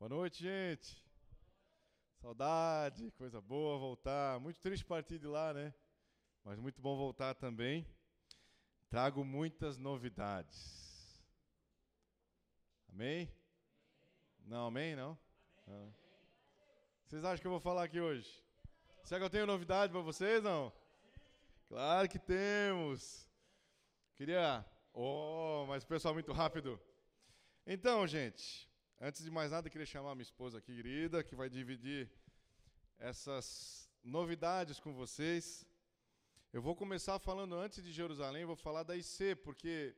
Boa noite, gente. Saudade, coisa boa voltar. Muito triste partir de lá, né? Mas muito bom voltar também. Trago muitas novidades. Amém? Não, amém, não? não. Vocês acham que eu vou falar aqui hoje? Será que eu tenho novidade para vocês, não? Claro que temos. Queria... Oh, mas o pessoal muito rápido. Então, gente, Antes de mais nada, queria chamar minha esposa aqui, querida, que vai dividir essas novidades com vocês. Eu vou começar falando antes de Jerusalém, vou falar da IC, porque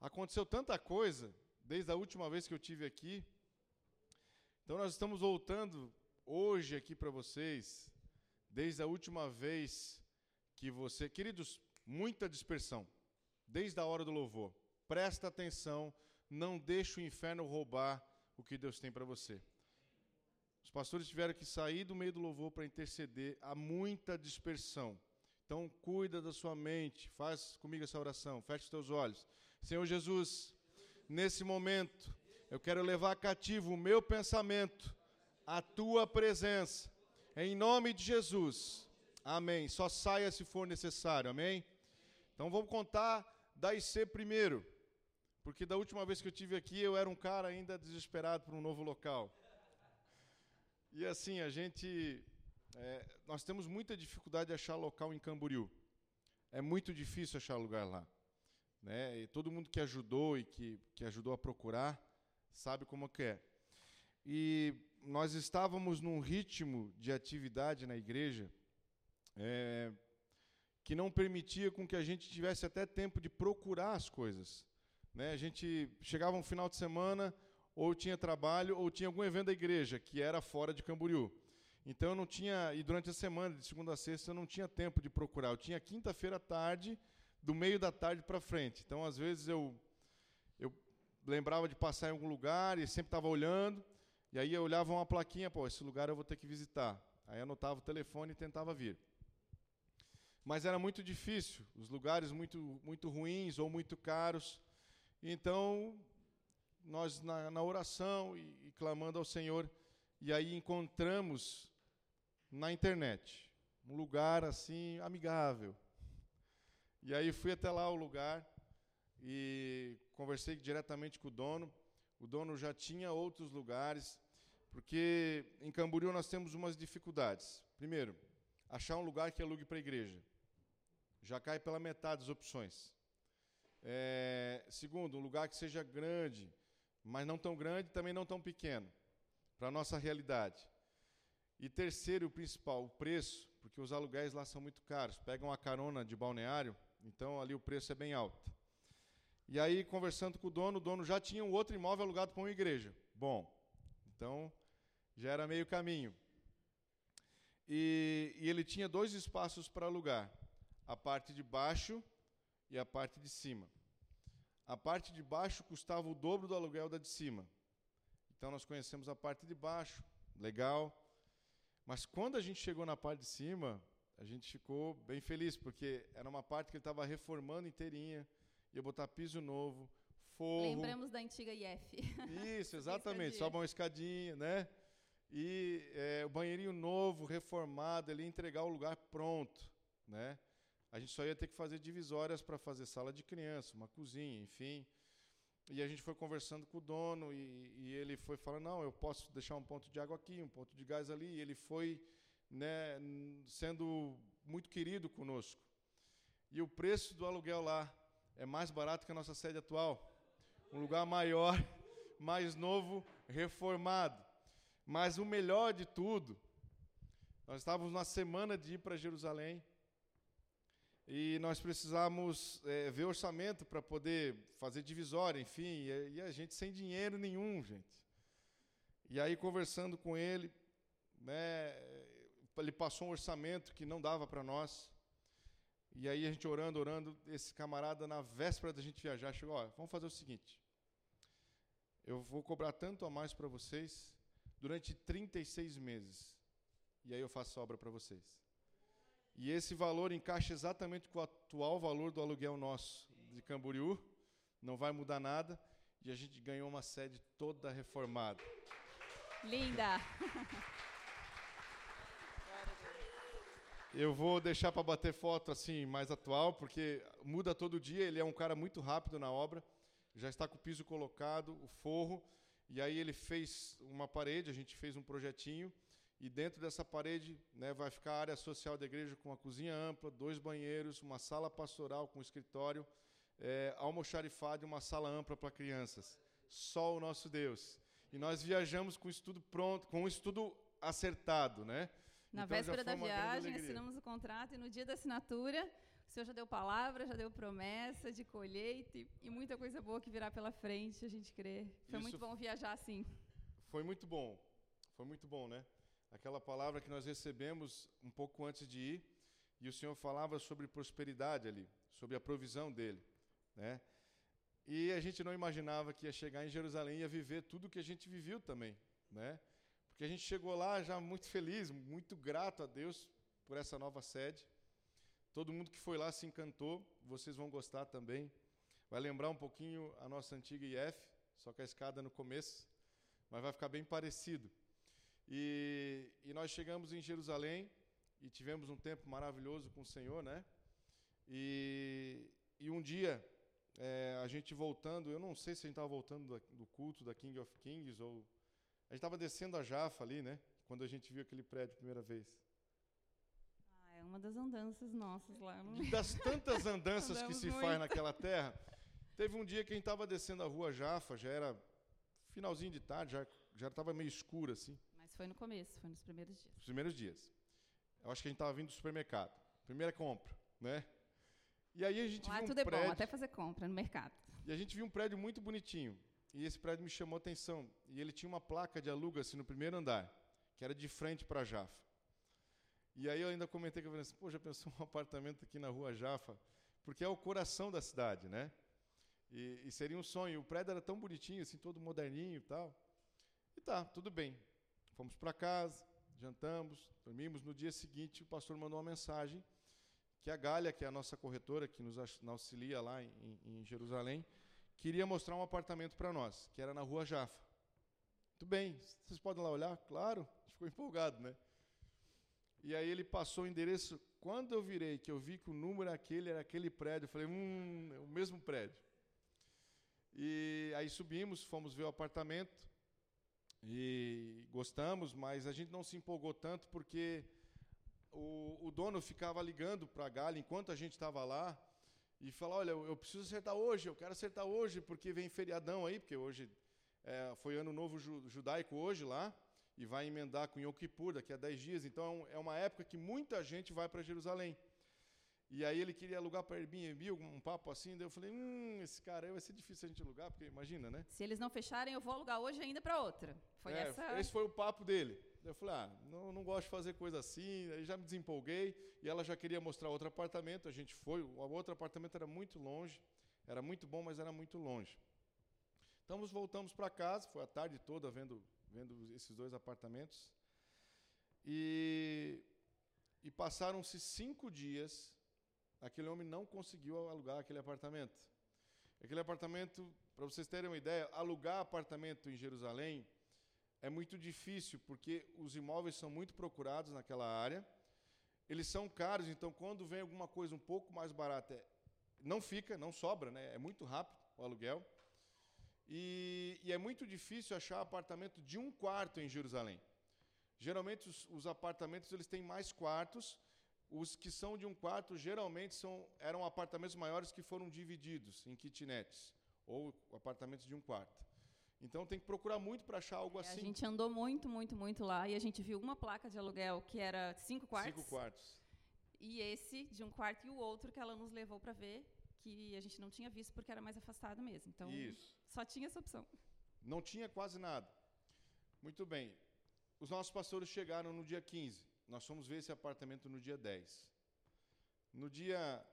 aconteceu tanta coisa desde a última vez que eu tive aqui. Então nós estamos voltando hoje aqui para vocês, desde a última vez que você, queridos, muita dispersão, desde a hora do louvor. Presta atenção, não deixe o inferno roubar o que Deus tem para você. Os pastores tiveram que sair do meio do louvor para interceder, há muita dispersão. Então, cuida da sua mente, faz comigo essa oração, feche os teus olhos. Senhor Jesus, nesse momento, eu quero levar cativo o meu pensamento à tua presença, em nome de Jesus. Amém. Só saia se for necessário, amém? Então vamos contar da IC primeiro. Porque da última vez que eu tive aqui, eu era um cara ainda desesperado por um novo local. E assim, a gente. É, nós temos muita dificuldade de achar local em Camboriú. É muito difícil achar lugar lá. Né? E todo mundo que ajudou e que, que ajudou a procurar sabe como que é. E nós estávamos num ritmo de atividade na igreja é, que não permitia com que a gente tivesse até tempo de procurar as coisas. Né? A gente chegava um final de semana, ou tinha trabalho, ou tinha algum evento da igreja, que era fora de Camboriú. Então eu não tinha, e durante a semana, de segunda a sexta, eu não tinha tempo de procurar. Eu tinha quinta-feira à tarde, do meio da tarde para frente. Então, às vezes, eu, eu lembrava de passar em algum lugar e sempre estava olhando, e aí eu olhava uma plaquinha, pô, esse lugar eu vou ter que visitar. Aí anotava o telefone e tentava vir. Mas era muito difícil, os lugares muito, muito ruins ou muito caros. Então, nós na, na oração e, e, clamando ao Senhor, e aí encontramos na internet um lugar assim amigável. E aí fui até lá o lugar e conversei diretamente com o dono. O dono já tinha outros lugares, porque em Camboriú nós temos umas dificuldades. Primeiro, achar um lugar que alugue para a igreja. Já cai pela metade das opções. É, segundo, um lugar que seja grande, mas não tão grande também não tão pequeno, para a nossa realidade. E terceiro, o principal, o preço, porque os aluguéis lá são muito caros. Pegam uma carona de balneário, então ali o preço é bem alto. E aí, conversando com o dono, o dono já tinha um outro imóvel alugado para uma igreja. Bom, então já era meio caminho. E, e ele tinha dois espaços para alugar: a parte de baixo e a parte de cima. A parte de baixo custava o dobro do aluguel da de cima. Então nós conhecemos a parte de baixo, legal. Mas quando a gente chegou na parte de cima, a gente ficou bem feliz, porque era uma parte que ele estava reformando inteirinha, ia botar piso novo, forro. Lembramos da antiga IF. Isso, exatamente, só uma escadinha, né? E é, o banheirinho novo, reformado, ele ia entregar o lugar pronto, né? A gente só ia ter que fazer divisórias para fazer sala de criança, uma cozinha, enfim. E a gente foi conversando com o dono e, e, ele foi falando: não, eu posso deixar um ponto de água aqui, um ponto de gás ali. E ele foi né, sendo muito querido conosco. E o preço do aluguel lá é mais barato que a nossa sede atual. Um lugar maior, mais novo, reformado. Mas o melhor de tudo, nós estávamos na semana de ir para Jerusalém e nós precisamos é, ver orçamento para poder fazer divisória, enfim, e, e, a gente sem dinheiro nenhum, gente. E aí, conversando com ele, né, ele passou um orçamento que não dava para nós. E aí, a gente orando, orando, esse camarada, na véspera da gente viajar, chegou: ó, vamos fazer o seguinte. Eu vou cobrar tanto a mais para vocês durante 36 meses. E aí eu faço obra para vocês. E esse valor encaixa exatamente com o atual valor do aluguel nosso de Camboriú, não vai mudar nada, e a gente ganhou uma sede toda reformada. Linda. Eu vou deixar para bater foto assim mais atual, porque muda todo dia. Ele é um cara muito rápido na obra. Já está com o piso colocado, o forro, e aí ele fez uma parede. A gente fez um projetinho e dentro dessa parede né, vai ficar a área social da igreja com uma cozinha ampla, dois banheiros, uma sala pastoral com escritório, é, almoxarifado e uma sala ampla para crianças. Só o nosso Deus. E nós viajamos com o estudo pronto, com o estudo acertado, né? Na então, véspera da viagem, assinamos o contrato e no dia da assinatura, o senhor já deu palavra, já deu promessa de colheita e, e muita coisa boa que virá pela frente, a gente crê. Foi Isso muito bom viajar assim. Foi muito bom. Foi muito bom, né? Aquela palavra que nós recebemos um pouco antes de ir, e o Senhor falava sobre prosperidade ali, sobre a provisão dele, né? E a gente não imaginava que ia chegar em Jerusalém e ia viver tudo que a gente viveu também, né? Porque a gente chegou lá já muito feliz, muito grato a Deus por essa nova sede. Todo mundo que foi lá se encantou, vocês vão gostar também. Vai lembrar um pouquinho a nossa antiga IF, só com a escada no começo, mas vai ficar bem parecido. E, e nós chegamos em Jerusalém e tivemos um tempo maravilhoso com o Senhor, né? E, e um dia, é, a gente voltando, eu não sei se a gente estava voltando do, do culto da King of Kings ou a gente estava descendo a Jafa ali, né? Quando a gente viu aquele prédio a primeira vez. Ah, é uma das andanças nossas lá. Não... Das tantas andanças que se muito. faz naquela terra, teve um dia que a gente estava descendo a rua Jafa, já era finalzinho de tarde, já já estava meio escuro assim. Mas foi no começo, foi nos primeiros dias. Os primeiros dias. Eu acho que a gente estava vindo do supermercado. Primeira compra, né? E aí a gente Lá viu tudo um é prédio, bom, até fazer compra no mercado. E a gente viu um prédio muito bonitinho. E esse prédio me chamou a atenção. E ele tinha uma placa de aluga-se no primeiro andar, que era de frente para Jafa. E aí eu ainda comentei que eu falei assim, pô, já pensou um apartamento aqui na rua Jafa? Porque é o coração da cidade, né? E, e seria um sonho. O prédio era tão bonitinho, assim, todo moderninho e tal. E tá, tudo bem. Fomos para casa, jantamos, dormimos. No dia seguinte, o pastor mandou uma mensagem que a Gália, que é a nossa corretora, que nos auxilia lá em, em Jerusalém, queria mostrar um apartamento para nós, que era na rua Jafa. Muito bem, vocês podem lá olhar? Claro, ficou empolgado, né? E aí ele passou o endereço. Quando eu virei, que eu vi que o número era aquele, era aquele prédio, eu falei, hum, é o mesmo prédio. E aí subimos, fomos ver o apartamento e gostamos, mas a gente não se empolgou tanto porque o, o dono ficava ligando para a Galha enquanto a gente estava lá e falar, olha, eu, preciso acertar hoje, eu quero acertar hoje, porque vem feriadão aí, porque hoje é, foi ano novo ju, judaico hoje lá, e vai emendar com Yom Kippur daqui a 10 dias, então é uma época que muita gente vai para Jerusalém. E aí ele queria alugar para Airbnb, um papo assim, daí eu falei, hum, esse cara aí vai ser difícil a gente alugar, porque imagina, né? Se eles não fecharem, eu vou alugar hoje ainda para outra. Foi é, essa... Esse foi o papo dele. Eu falei, ah, não, não gosto de fazer coisa assim, aí já me desempolguei, e ela já queria mostrar outro apartamento, a gente foi, o outro apartamento era muito longe, era muito bom, mas era muito longe. Então voltamos para casa, foi a tarde toda vendo, vendo esses dois apartamentos, e, e passaram-se cinco dias aquele homem não conseguiu alugar aquele apartamento. Aquele apartamento, para vocês terem uma ideia, alugar apartamento em Jerusalém é muito difícil, porque os imóveis são muito procurados naquela área. Eles são caros, então quando vem alguma coisa um pouco mais barata, é, não fica, não sobra, né? é muito rápido o aluguel. E, e, é muito difícil achar apartamento de um quarto em Jerusalém. Geralmente os, os apartamentos eles têm mais quartos os que são de um quarto geralmente são, eram apartamentos maiores que foram divididos em kitnets ou apartamentos de um quarto. Então tem que procurar muito para achar algo é, assim. A gente andou muito, muito, muito lá e a gente viu uma placa de aluguel que era cinco quartos. Cinco quartos. E esse de um quarto e o outro que ela nos levou para ver, que a gente não tinha visto porque era mais afastado mesmo. Então Isso. só tinha essa opção. Não tinha quase nada. Muito bem. Os nossos pastores chegaram no dia 15. Nós fomos ver esse apartamento no dia 10. No dia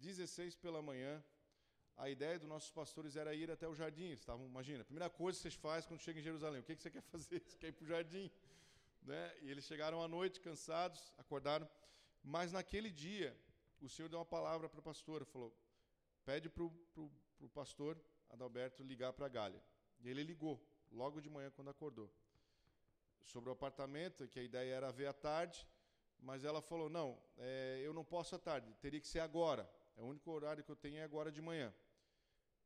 16 pela manhã, a ideia dos nossos pastores era ir até o jardim. Estavam, imagina, a primeira coisa que vocês fazem quando chega em Jerusalém, o que, que você quer fazer? Você quer ir para o jardim? Né? E eles chegaram à noite cansados, acordaram. Mas naquele dia, o Senhor deu uma palavra para a pastora, falou, pede para o pastor Adalberto ligar para a Gália. E ele ligou, logo de manhã, quando acordou. Sobre o apartamento, que a ideia era ver à tarde, mas ela falou: não, é, eu não posso à tarde, teria que ser agora. É o único horário que eu tenho é agora de manhã.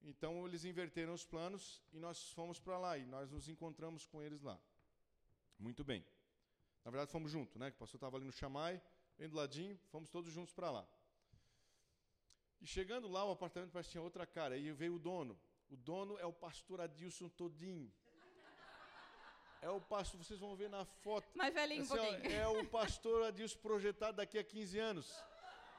Então eles inverteram os planos e nós fomos para lá e nós nos encontramos com eles lá. Muito bem. Na verdade fomos juntos, né? O pastor estava ali no chamai, bem do ladinho, fomos todos juntos para lá. E chegando lá, o apartamento parece que tinha outra cara. E veio o dono. O dono é o pastor Adilson Todinho. É o pastor, vocês vão ver na foto. Mais velhinho assim, um é o pastor Adilson projetado daqui a 15 anos.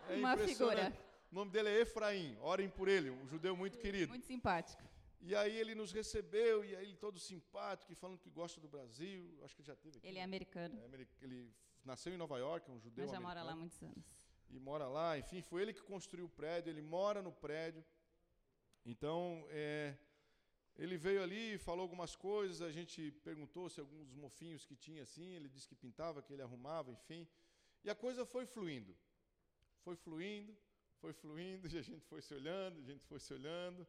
É Uma figura. O nome dele é Efraim. Orem por ele, um judeu muito querido. Muito simpático. E aí ele nos recebeu, e aí ele todo simpático, e falando que gosta do Brasil. Acho que ele já teve aqui. Ele é americano. É, ele nasceu em Nova York, é um judeu Mas já americano. mora lá há muitos anos. E mora lá, enfim, foi ele que construiu o prédio, ele mora no prédio. Então, é, ele veio ali, falou algumas coisas, a gente perguntou se alguns mofinhos que tinha assim, ele disse que pintava, que ele arrumava, enfim. E a coisa foi fluindo. Foi fluindo, foi fluindo, e a gente foi se olhando, a gente foi se olhando.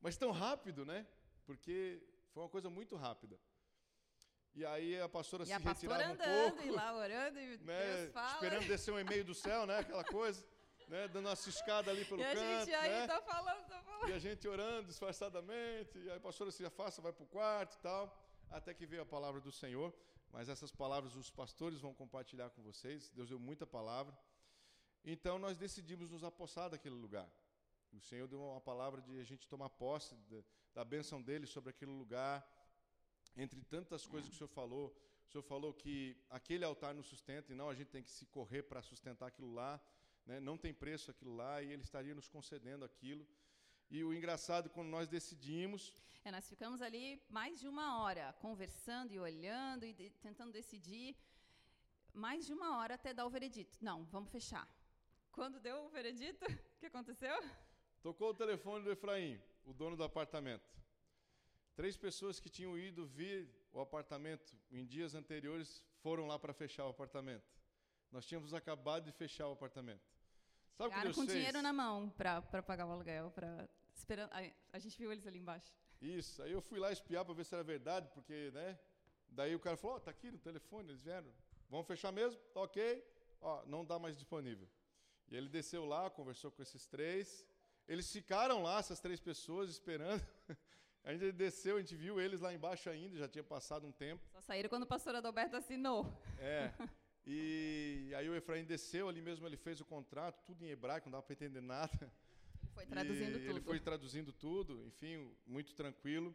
Mas tão rápido, né? Porque foi uma coisa muito rápida. E aí a pastora e se a retirava pastora um pouco. E lá orando, e né, Deus fala. Esperando descer um e-mail do céu, né? Aquela coisa. Né, dando uma ciscada ali pelo e canto. E a gente aí né? tá falando. E a gente orando disfarçadamente. E aí a pastora se afasta, vai para o quarto e tal. Até que veio a palavra do Senhor. Mas essas palavras os pastores vão compartilhar com vocês. Deus deu muita palavra. Então nós decidimos nos apossar daquele lugar. O Senhor deu uma palavra de a gente tomar posse da, bênção dele sobre aquele lugar. Entre tantas coisas que o Senhor falou, o Senhor falou que aquele altar nos sustenta e não a gente tem que se correr para sustentar aquilo lá. Né? Não tem preço aquilo lá e ele estaria nos concedendo aquilo. E o engraçado, quando nós decidimos. É, nós ficamos ali mais de uma hora conversando e olhando e de, tentando decidir. Mais de uma hora até dar o veredito. Não, vamos fechar. Quando deu o veredito, o que aconteceu? Tocou o telefone do Efraim, o dono do apartamento. Três pessoas que tinham ido vir o apartamento em dias anteriores foram lá para fechar o apartamento. Nós tínhamos acabado de fechar o apartamento. Sabe Chegaram com fez? dinheiro na mão para pagar o aluguel, para esperando. A, a, gente viu eles ali embaixo. Isso. Aí eu fui lá espiar para ver se era verdade, porque, né? Daí o cara falou: "Ó, oh, tá aqui no telefone, eles vieram. Vamos fechar mesmo? Tá OK? Ó, não dá mais disponível." E ele desceu lá, conversou com esses três. Eles ficaram lá, essas três pessoas, esperando. A gente desceu, a gente viu eles lá embaixo ainda, já tinha passado um tempo. Só saíram quando o pastor Adalberto assinou. É. E aí o Efraim desceu, ali mesmo ele fez o contrato, tudo em hebraico, não dava para entender nada. Ele foi traduzindo e tudo. Ele foi traduzindo tudo, enfim, muito tranquilo.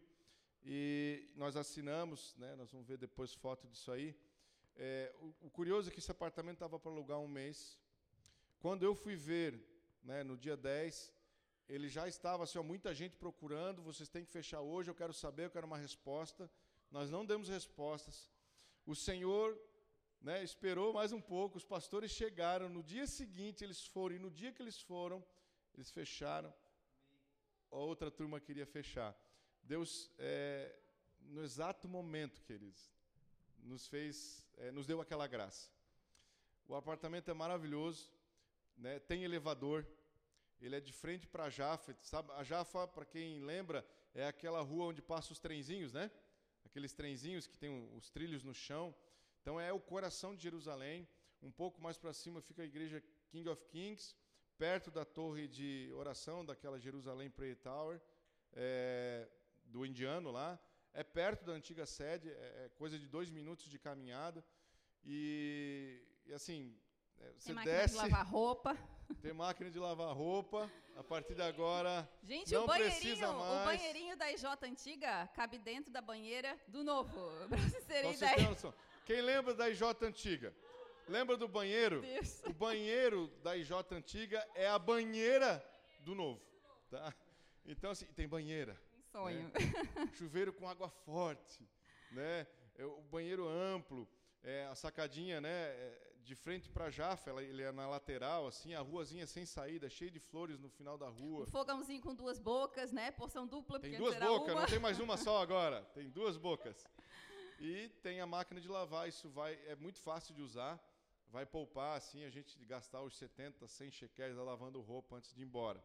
E nós assinamos, né, nós vamos ver depois foto disso aí. É, o, o, curioso é que esse apartamento estava para alugar um mês. Quando eu fui ver, né, no dia 10, ele já estava assim, ó, muita gente procurando, vocês têm que fechar hoje, eu quero saber, eu quero uma resposta. Nós não demos respostas. O Senhor né, esperou mais um pouco, os pastores chegaram, no dia seguinte eles foram, e no dia que eles foram, eles fecharam. A outra turma queria fechar. Deus, é, no exato momento, queridos, nos fez, é, nos deu aquela graça. O apartamento é maravilhoso, né, tem elevador, ele é de frente para a Jafa. Sabe, a Jafa, para quem lembra, é aquela rua onde passam os trenzinhos, né? Aqueles trenzinhos que tem os trilhos no chão. Então é o coração de Jerusalém. Um pouco mais para cima fica a igreja King of Kings, perto da torre de oração daquela Jerusalém Prayer Tower, é, do indiano lá. É perto da antiga sede, é, é coisa de dois minutos de caminhada. E, e assim, é, você tem desce. De lavar roupa. Tem máquina de lavar roupa. A partir de agora. Gente, não o banheirinho, precisa mais. o banheirinho da IJ antiga cabe dentro da banheira do novo. Pra vocês terem ideia. Quem lembra da IJ antiga? Lembra do banheiro? O banheiro da IJ antiga é a banheira do novo. Tá? Então, assim, tem banheira. Um sonho. Né? Chuveiro com água forte. Né? É, o banheiro amplo. É, a sacadinha, né? É, de frente para Jaffa, ela, ele é na lateral, assim, a ruazinha sem saída, cheia de flores no final da rua. Um fogãozinho com duas bocas, né? Porção dupla, Tem duas bocas, não tem mais uma só agora. Tem duas bocas. E tem a máquina de lavar, isso vai é muito fácil de usar. Vai poupar assim a gente gastar os 70, 100 shekels lavando roupa antes de ir embora.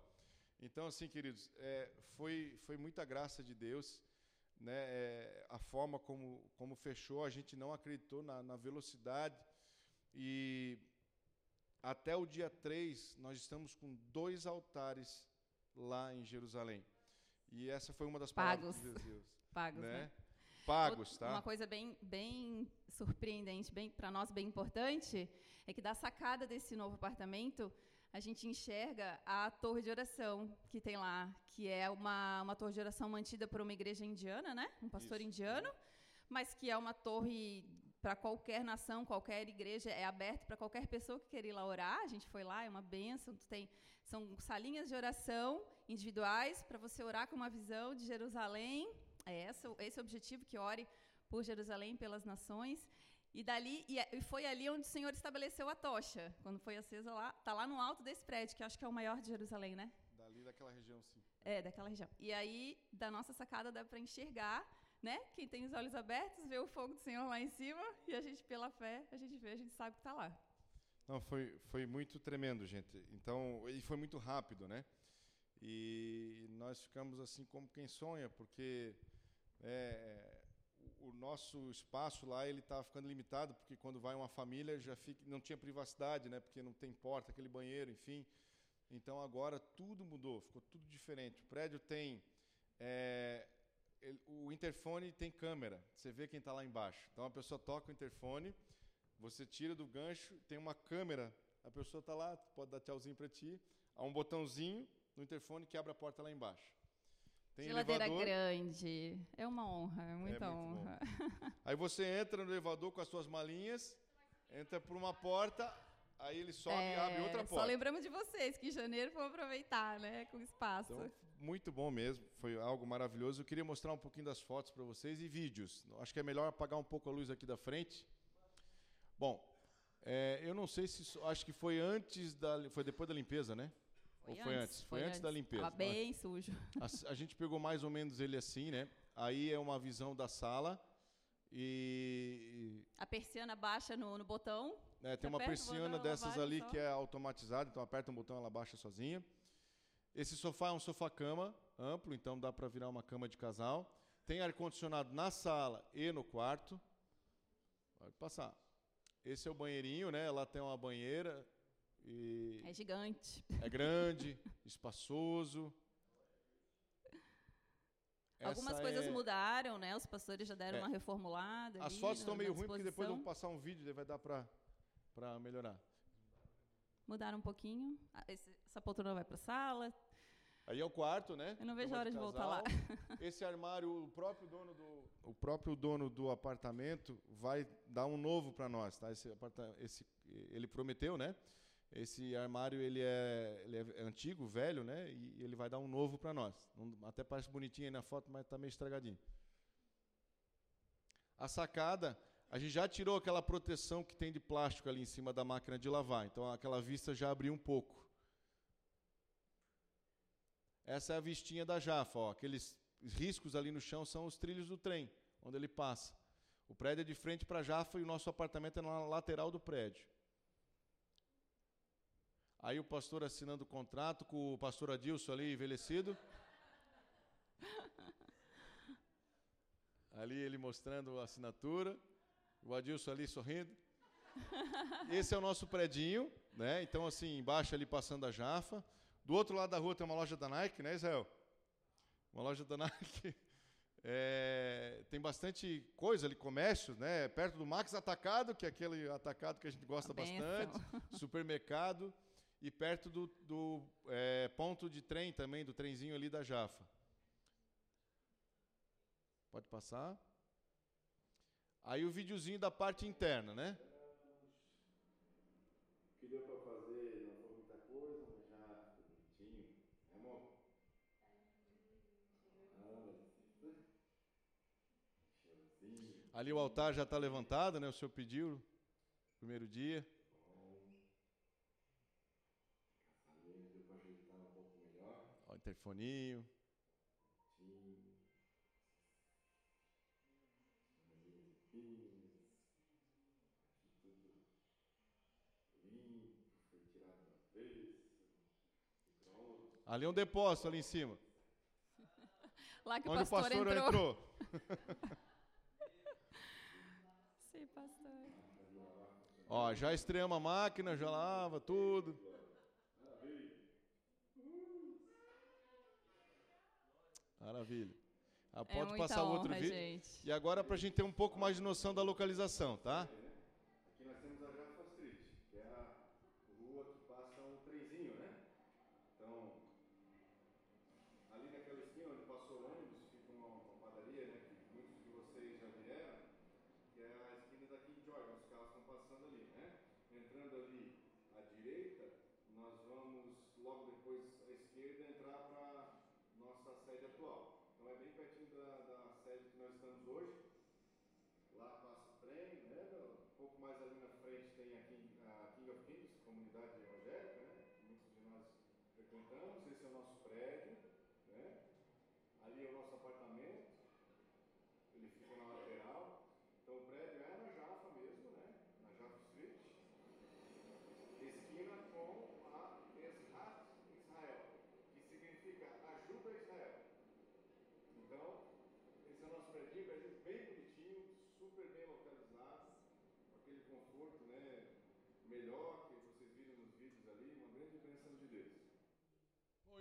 Então, assim, queridos, é, foi, foi muita graça de Deus. né, é, a forma como, como fechou, a gente não acreditou na, na velocidade. E até o dia 3, nós estamos com dois altares lá em Jerusalém. E essa foi uma das palavras de Jesus. Pagos, né? né? Pagos, tá? Uma coisa bem, bem surpreendente, bem para nós bem importante, é que da sacada desse novo apartamento, a gente enxerga a torre de oração que tem lá, que é uma, uma torre de oração mantida por uma igreja indiana, né? Um pastor Isso. indiano, mas que é uma torre para qualquer nação, qualquer igreja, é aberto para qualquer pessoa que queira ir lá orar. A gente foi lá, é uma benção. Tem, são salinhas de oração individuais para você orar com uma visão de Jerusalém. É esse, esse é o objetivo, que ore por Jerusalém, pelas nações. E dali é, e foi ali onde o Senhor estabeleceu a tocha, quando foi acesa lá, tá lá no alto desse prédio, que acho que é o maior de Jerusalém, né? Dali daquela região, sim. É, daquela região. E aí, da nossa sacada dá para enxergar, né? Quem tem os olhos abertos vê o fogo do Senhor lá em cima e a gente pela fé, a gente vê, a gente sabe que está lá. Não, foi foi muito tremendo, gente. Então, e foi muito rápido, né? E nós ficamos assim como quem sonha, porque é, o nosso espaço lá ele estava ficando limitado porque quando vai uma família já fica, não tinha privacidade, né? Porque não tem porta, aquele banheiro, enfim. Então agora tudo mudou, ficou tudo diferente. O prédio tem é, ele, o interfone tem câmera, você vê quem está lá embaixo. Então a pessoa toca o interfone, você tira do gancho, tem uma câmera, a pessoa está lá, pode dar tchauzinho para ti, há um botãozinho no interfone que abre a porta lá embaixo. Tem Geladeira elevador. grande. É uma honra, é muita é honra. Aí você entra no elevador com as suas malinhas, entra por uma porta, aí ele sobe é, e abre outra porta. Só lembramos de vocês que em janeiro vão aproveitar, né, com espaço. Então, muito bom mesmo, foi algo maravilhoso. Eu queria mostrar um pouquinho das fotos para vocês e vídeos. Acho que é melhor apagar um pouco a luz aqui da frente. Bom, é, eu não sei se acho que foi antes da, foi depois da limpeza, né? Foi Ou foi antes? antes? Foi, foi antes, antes, da limpeza. Tava bem sujo. A, a, gente pegou mais ou menos ele assim, né? Aí é uma visão da sala e... A persiana baixa no, no botão. É, tem uma persiana dessas ali só. que é automatizada, então aperta um botão ela baixa sozinha. Esse sofá é um sofá-cama amplo, então dá para virar uma cama de casal. Tem ar-condicionado na sala e no quarto. Pode passar. Esse é o banheirinho, né? Lá tem uma banheira, e é gigante. É grande, espaçoso. Algumas Essa coisas é... mudaram, né? Os pastores já deram é. uma reformulada. As fotos estão meio ruins, porque depois eu vou passar um vídeo, vai dar para melhorar. Mudaram um pouquinho. Ah, esse, essa poltrona vai para a sala. Aí é o quarto, né? Eu não vejo a hora de, de voltar lá. Esse armário, o próprio dono do, o próprio dono do apartamento vai dar um novo para nós, tá? Esse, esse, ele prometeu, né? Esse armário ele é, ele é antigo, velho, né? E ele vai dar um novo para nós. Até parece bonitinho aí na foto, mas está meio estragadinho. A sacada, a gente já tirou aquela proteção que tem de plástico ali em cima da máquina de lavar. Então aquela vista já abriu um pouco. Essa é a vistinha da Jafa. Ó. Aqueles riscos ali no chão são os trilhos do trem, onde ele passa. O prédio é de frente para Jafa e o nosso apartamento é na lateral do prédio. Aí o pastor assinando o contrato com o pastor Adilson ali, envelhecido. Ali ele mostrando a assinatura. O Adilson ali sorrindo. Esse é o nosso predinho, né? Então, assim, embaixo ali passando a Jafa. Do outro lado da rua tem uma loja da Nike, né, Israel? Uma loja da Nike. É, tem bastante coisa ali, comércio, né? Perto do Max Atacado, que é aquele atacado que a gente gosta bastante. Supermercado e perto do, do é, ponto de trem também, do trenzinho ali da Jafa. Pode passar. Aí o videozinho da parte interna, né? Que deu para fazer, não foi muita coisa, mas já bonitinho. É amor? Ali o altar já está levantado, né? O senhor pediu, primeiro dia. Interfoninho. Ali é um depósito ali em cima. Lá que o Onde pastor, o pastor entrou. entrou. Sim, pastor. Ó, já estreamos a máquina, já lava tudo. Maravilha. Ah, é pode passar o outro vídeo. Gente. E agora para a gente ter um pouco mais de noção da localização, tá?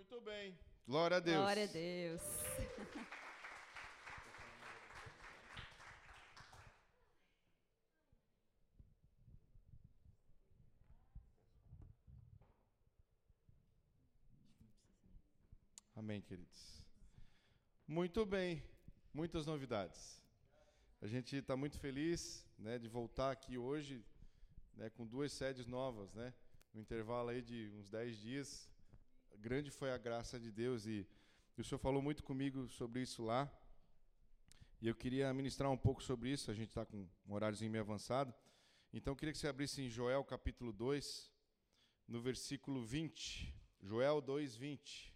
Muito bem. Glória a Deus. Glória a Deus. Amém, queridos. Muito bem, muitas novidades. A gente está muito feliz né, de voltar aqui hoje né, com duas sedes novas, né? No intervalo aí de uns 10 dias, grande foi a graça de Deus e, e o Senhor falou muito comigo sobre isso lá. E eu queria ministrar um pouco sobre isso, a gente está com um horáriozinho meio avançado. Então eu queria que você abrisse em Joel capítulo 2, no versículo 20. Joel 2, 20.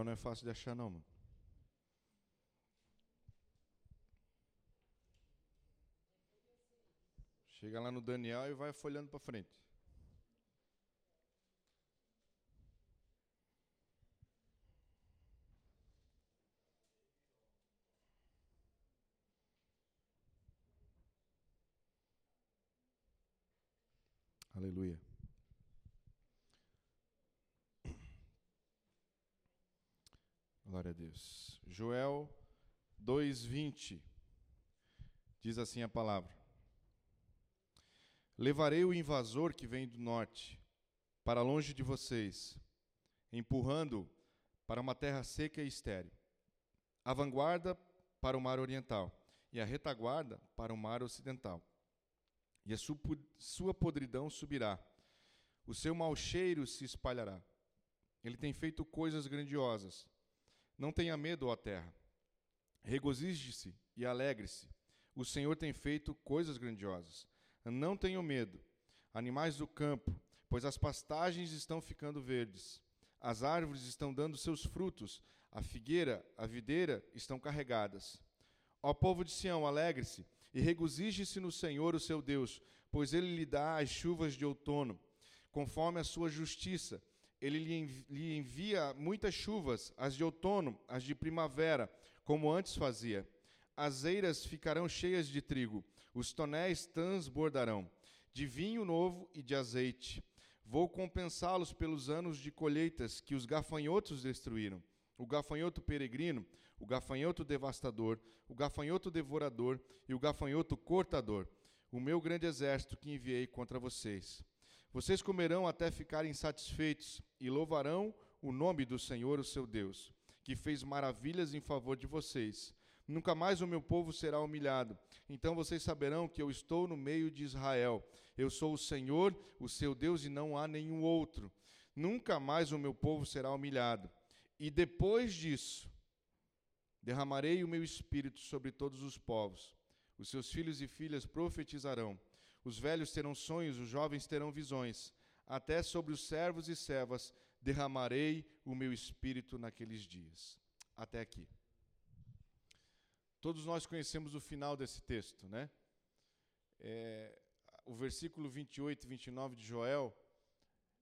Joel não é fácil de achar, não, mano. Chega lá no Daniel e vai folhando para frente. Glória a Deus. Joel 2:20 diz assim a palavra: Levarei o invasor que vem do norte para longe de vocês, empurrando para uma terra seca e estéril. A vanguarda para o mar oriental e a retaguarda para o mar ocidental. E a sua podridão subirá. O seu mau cheiro se espalhará. Ele tem feito coisas grandiosas não tenha medo, ó terra. Regozije-se e alegre-se. O Senhor tem feito coisas grandiosas. Não tenham medo, animais do campo, pois as pastagens estão ficando verdes. As árvores estão dando seus frutos. A figueira, a videira estão carregadas. Ó povo de Sião, alegre-se e regozije-se no Senhor, o seu Deus, pois ele lhe dá as chuvas de outono, conforme a sua justiça ele lhe envia muitas chuvas, as de outono, as de primavera, como antes fazia. As eiras ficarão cheias de trigo, os tonéis transbordarão, de vinho novo e de azeite. Vou compensá-los pelos anos de colheitas que os gafanhotos destruíram. O gafanhoto peregrino, o gafanhoto devastador, o gafanhoto devorador e o gafanhoto cortador, o meu grande exército que enviei contra vocês. Vocês comerão até ficarem satisfeitos e louvarão o nome do Senhor, o seu Deus, que fez maravilhas em favor de vocês. Nunca mais o meu povo será humilhado. Então vocês saberão que eu estou no meio de Israel. Eu sou o Senhor, o seu Deus, e não há nenhum outro. Nunca mais o meu povo será humilhado. E depois disso, derramarei o meu espírito sobre todos os povos. Os seus filhos e filhas profetizarão os velhos terão sonhos, os jovens terão visões. até sobre os servos e servas derramarei o meu espírito naqueles dias. Até aqui. Todos nós conhecemos o final desse texto, né? É, o versículo 28 e 29 de Joel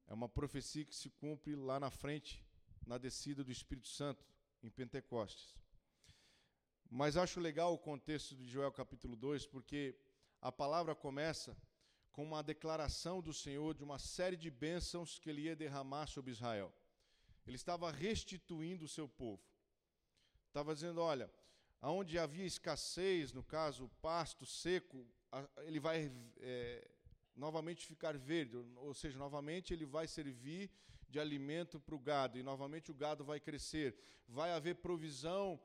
é uma profecia que se cumpre lá na frente, na descida do Espírito Santo, em Pentecostes. Mas acho legal o contexto de Joel capítulo 2, porque a palavra começa com uma declaração do Senhor de uma série de bênçãos que ele ia derramar sobre Israel. Ele estava restituindo o seu povo. Estava dizendo: olha, aonde havia escassez, no caso, pasto seco, ele vai é, novamente ficar verde, ou seja, novamente ele vai servir de alimento para o gado, e novamente o gado vai crescer. Vai haver provisão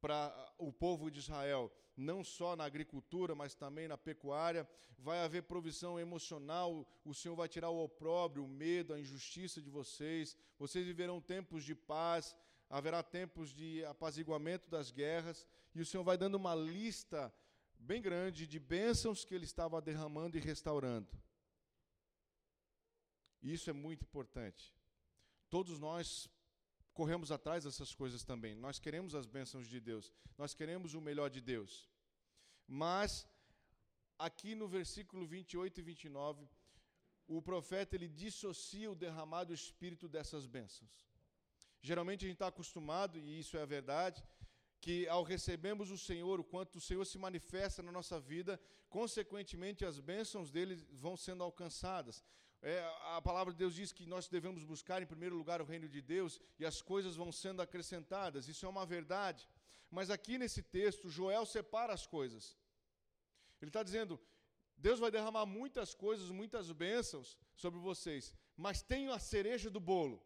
para o povo de Israel, não só na agricultura, mas também na pecuária. Vai haver provisão emocional, o Senhor vai tirar o opróbrio, o medo, a injustiça de vocês. Vocês viverão tempos de paz, haverá tempos de apaziguamento das guerras, e o Senhor vai dando uma lista bem grande de bênçãos que ele estava derramando e restaurando. Isso é muito importante. Todos nós corremos atrás dessas coisas também. Nós queremos as bênçãos de Deus, nós queremos o melhor de Deus. Mas, aqui no versículo 28 e 29, o profeta ele dissocia o derramado espírito dessas bênçãos. Geralmente a gente está acostumado, e isso é a verdade, que ao recebermos o Senhor, o quanto o Senhor se manifesta na nossa vida, consequentemente as bênçãos dele vão sendo alcançadas. É, a palavra de Deus diz que nós devemos buscar em primeiro lugar o reino de Deus e as coisas vão sendo acrescentadas. Isso é uma verdade. Mas aqui nesse texto, Joel separa as coisas. Ele está dizendo: Deus vai derramar muitas coisas, muitas bênçãos sobre vocês, mas tem a cereja do bolo.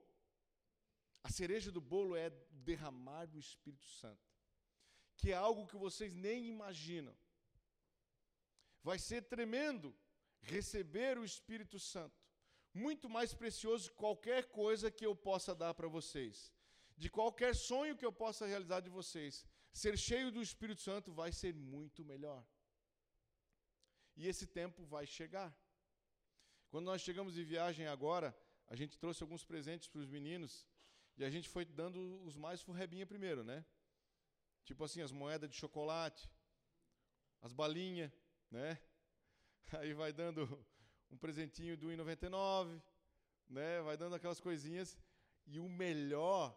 A cereja do bolo é derramar do Espírito Santo que é algo que vocês nem imaginam. Vai ser tremendo receber o Espírito Santo, muito mais precioso que qualquer coisa que eu possa dar para vocês, de qualquer sonho que eu possa realizar de vocês. Ser cheio do Espírito Santo vai ser muito melhor. E esse tempo vai chegar. Quando nós chegamos de viagem agora, a gente trouxe alguns presentes para os meninos e a gente foi dando os mais furrebinha primeiro, né? Tipo assim, as moedas de chocolate, as balinhas, né? Aí vai dando um presentinho do 1,99, né? Vai dando aquelas coisinhas. E o melhor,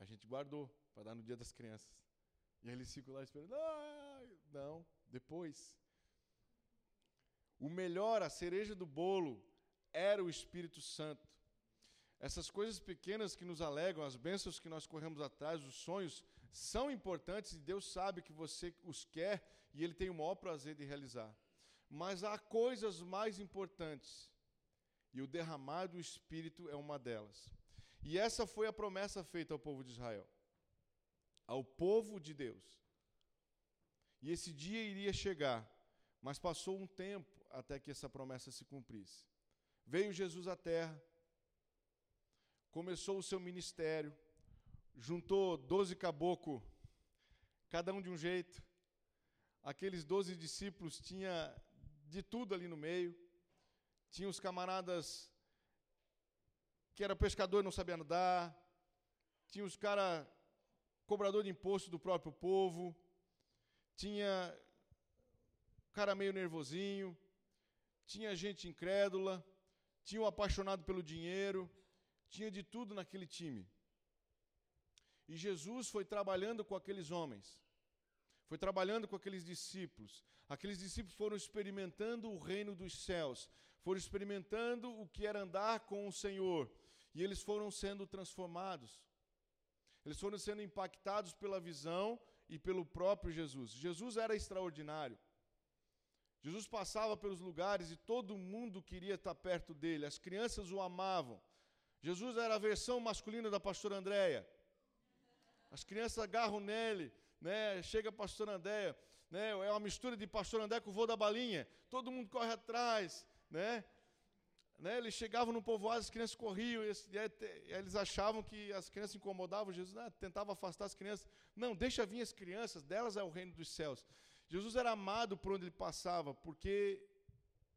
a gente guardou para dar no dia das crianças. E eles ficam lá esperando. Ah, não, depois. O melhor, a cereja do bolo, era o Espírito Santo. Essas coisas pequenas que nos alegam, as bênçãos que nós corremos atrás, os sonhos, são importantes e Deus sabe que você os quer e Ele tem o maior prazer de realizar. Mas há coisas mais importantes e o derramar do Espírito é uma delas. E essa foi a promessa feita ao povo de Israel, ao povo de Deus. E esse dia iria chegar, mas passou um tempo até que essa promessa se cumprisse. Veio Jesus à terra, começou o seu ministério, juntou doze caboclos, cada um de um jeito. Aqueles doze discípulos tinha de tudo ali no meio. Tinha os camaradas que era pescador e não sabia nadar. Tinha os cara cobrador de imposto do próprio povo. Tinha cara meio nervosinho. Tinha gente incrédula. Tinha o um apaixonado pelo dinheiro. Tinha de tudo naquele time. E Jesus foi trabalhando com aqueles homens, foi trabalhando com aqueles discípulos. Aqueles discípulos foram experimentando o reino dos céus, foram experimentando o que era andar com o Senhor, e eles foram sendo transformados. Eles foram sendo impactados pela visão e pelo próprio Jesus. Jesus era extraordinário. Jesus passava pelos lugares e todo mundo queria estar perto dele, as crianças o amavam. Jesus era a versão masculina da pastora Andréia. As crianças agarram nele, né? Chega pastor André, né? É uma mistura de pastor André com o voo da balinha. Todo mundo corre atrás, né? né? Eles chegavam no povoado, as crianças corriam, e, e eles achavam que as crianças incomodavam Jesus, né? tentava afastar as crianças. Não, deixa vir as crianças, delas é o reino dos céus. Jesus era amado por onde ele passava, porque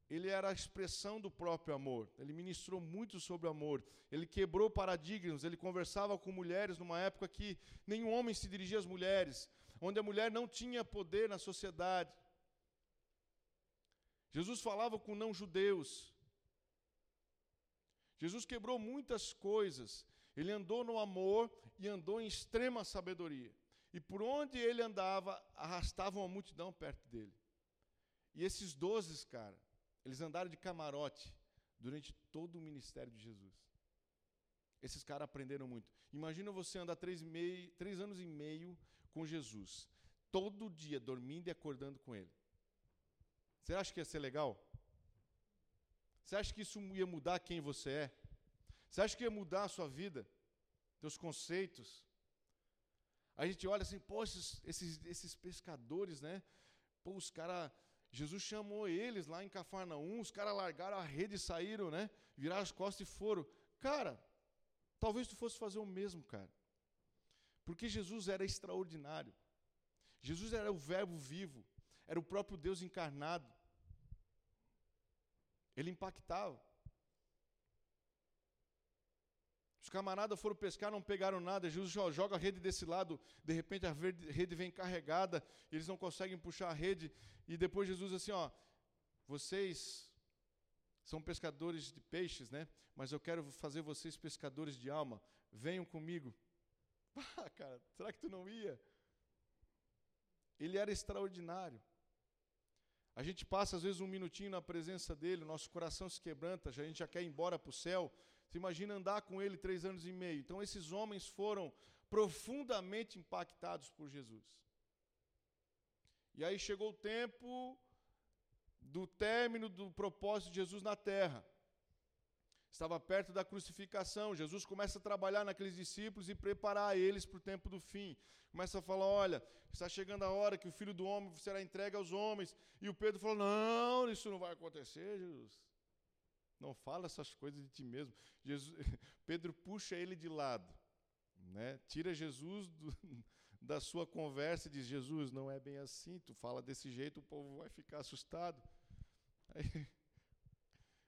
ele era a expressão do próprio amor. Ele ministrou muito sobre o amor. Ele quebrou paradigmas. Ele conversava com mulheres numa época que nenhum homem se dirigia às mulheres, onde a mulher não tinha poder na sociedade. Jesus falava com não-judeus. Jesus quebrou muitas coisas. Ele andou no amor e andou em extrema sabedoria. E por onde ele andava, arrastavam a multidão perto dele. E esses dozes, cara, eles andaram de camarote durante todo o ministério de Jesus. Esses caras aprenderam muito. Imagina você andar três, três anos e meio com Jesus, todo dia dormindo e acordando com Ele. Você acha que ia ser legal? Você acha que isso ia mudar quem você é? Você acha que ia mudar a sua vida? Teus conceitos? A gente olha assim, pô, esses, esses, esses pescadores, né? Pô, os caras Jesus chamou eles lá em Cafarnaum, os caras largaram a rede e saíram, né? Viraram as costas e foram. Cara, talvez tu fosse fazer o mesmo, cara. Porque Jesus era extraordinário. Jesus era o Verbo vivo, era o próprio Deus encarnado. Ele impactava. Os camaradas foram pescar, não pegaram nada. Jesus joga a rede desse lado, de repente a rede vem carregada, eles não conseguem puxar a rede. E depois Jesus assim, ó, vocês são pescadores de peixes, né? Mas eu quero fazer vocês pescadores de alma. Venham comigo. Ah, cara, será que tu não ia? Ele era extraordinário. A gente passa às vezes um minutinho na presença dele, nosso coração se quebranta, a gente já quer ir embora para o céu. Você imagina andar com ele três anos e meio. Então esses homens foram profundamente impactados por Jesus. E aí chegou o tempo do término do propósito de Jesus na terra. Estava perto da crucificação. Jesus começa a trabalhar naqueles discípulos e preparar eles para o tempo do fim. Começa a falar: olha, está chegando a hora que o filho do homem será entregue aos homens. E o Pedro falou: não, isso não vai acontecer, Jesus. Não fala essas coisas de ti mesmo. Jesus, Pedro puxa ele de lado, né? tira Jesus do, da sua conversa e diz: Jesus, não é bem assim, tu fala desse jeito, o povo vai ficar assustado. Aí,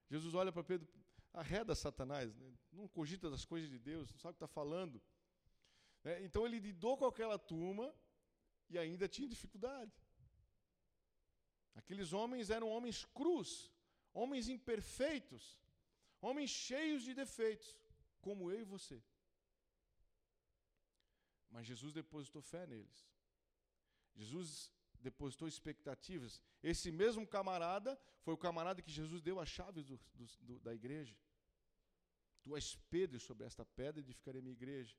Jesus olha para Pedro, arreda Satanás, né? não cogita das coisas de Deus, não sabe o que está falando. Né? Então ele lidou com aquela turma e ainda tinha dificuldade. Aqueles homens eram homens crus, homens imperfeitos, homens cheios de defeitos, como eu e você. Mas Jesus depositou fé neles. Jesus depositou expectativas. Esse mesmo camarada foi o camarada que Jesus deu as chaves do, do, da igreja. Tu és Pedro, sobre esta pedra edificarei minha igreja.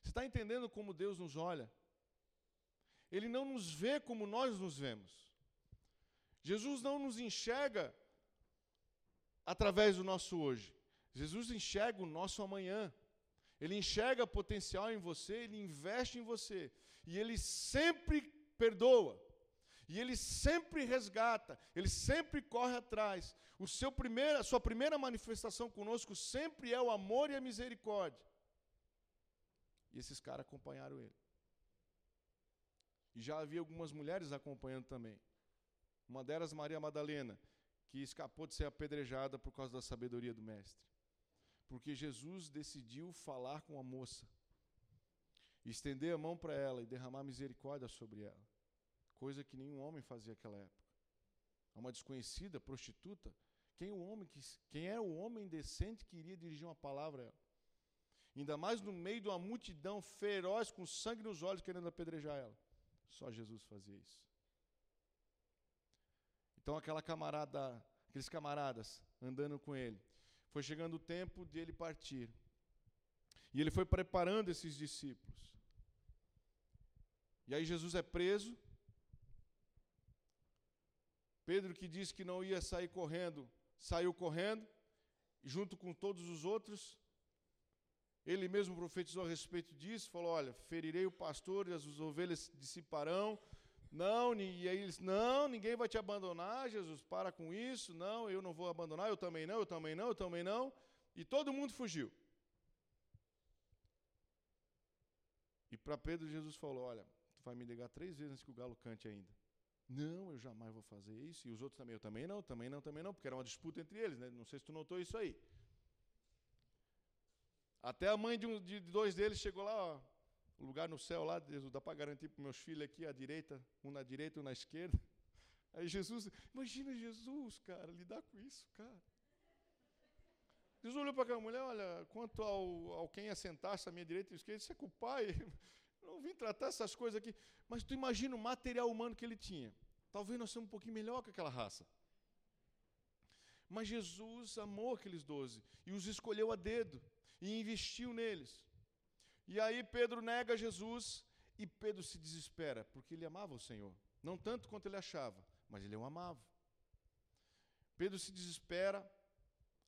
Você está entendendo como Deus nos olha? Ele não nos vê como nós nos vemos. Jesus não nos enxerga através do nosso hoje. Jesus enxerga o nosso amanhã. Ele enxerga potencial em você, ele investe em você. E ele sempre perdoa. E ele sempre resgata, ele sempre corre atrás. O seu primeiro, a sua primeira manifestação conosco sempre é o amor e a misericórdia. E esses caras acompanharam ele. E já havia algumas mulheres acompanhando também. Uma delas, Maria Madalena, que escapou de ser apedrejada por causa da sabedoria do Mestre. Porque Jesus decidiu falar com a moça, estender a mão para ela e derramar misericórdia sobre ela, coisa que nenhum homem fazia naquela época. Uma desconhecida, prostituta, quem, o homem que, quem é o homem decente que iria dirigir uma palavra a ela? Ainda mais no meio de uma multidão feroz, com sangue nos olhos, querendo apedrejar ela. Só Jesus fazia isso. Então aquela camarada, aqueles camaradas andando com ele, foi chegando o tempo de ele partir. E ele foi preparando esses discípulos. E aí Jesus é preso. Pedro, que disse que não ia sair correndo, saiu correndo, junto com todos os outros. Ele mesmo profetizou a respeito disso, falou: Olha, ferirei o pastor e as ovelhas dissiparão. Não, e aí eles, não, ninguém vai te abandonar, Jesus, para com isso, não, eu não vou abandonar, eu também não, eu também não, eu também não. E todo mundo fugiu. E para Pedro, Jesus falou: Olha, tu vai me negar três vezes antes que o galo cante ainda. Não, eu jamais vou fazer isso. E os outros também, eu também não, também não, também não, porque era uma disputa entre eles, né? Não sei se tu notou isso aí. Até a mãe de, um, de dois deles chegou lá, ó, o lugar no céu lá, Jesus, dá para garantir para meus filhos aqui, à direita, um na direita, um na esquerda. Aí Jesus, imagina Jesus, cara, lidar com isso, cara. Jesus olhou para aquela mulher, olha, quanto ao, ao quem assentar-se à minha direita e esquerda, isso é com o pai. Eu não vim tratar essas coisas aqui. Mas tu imagina o material humano que ele tinha. Talvez nós somos um pouquinho melhor que aquela raça. Mas Jesus amou aqueles doze e os escolheu a dedo e investiu neles. E aí Pedro nega Jesus e Pedro se desespera, porque ele amava o Senhor. Não tanto quanto ele achava, mas ele o amava. Pedro se desespera,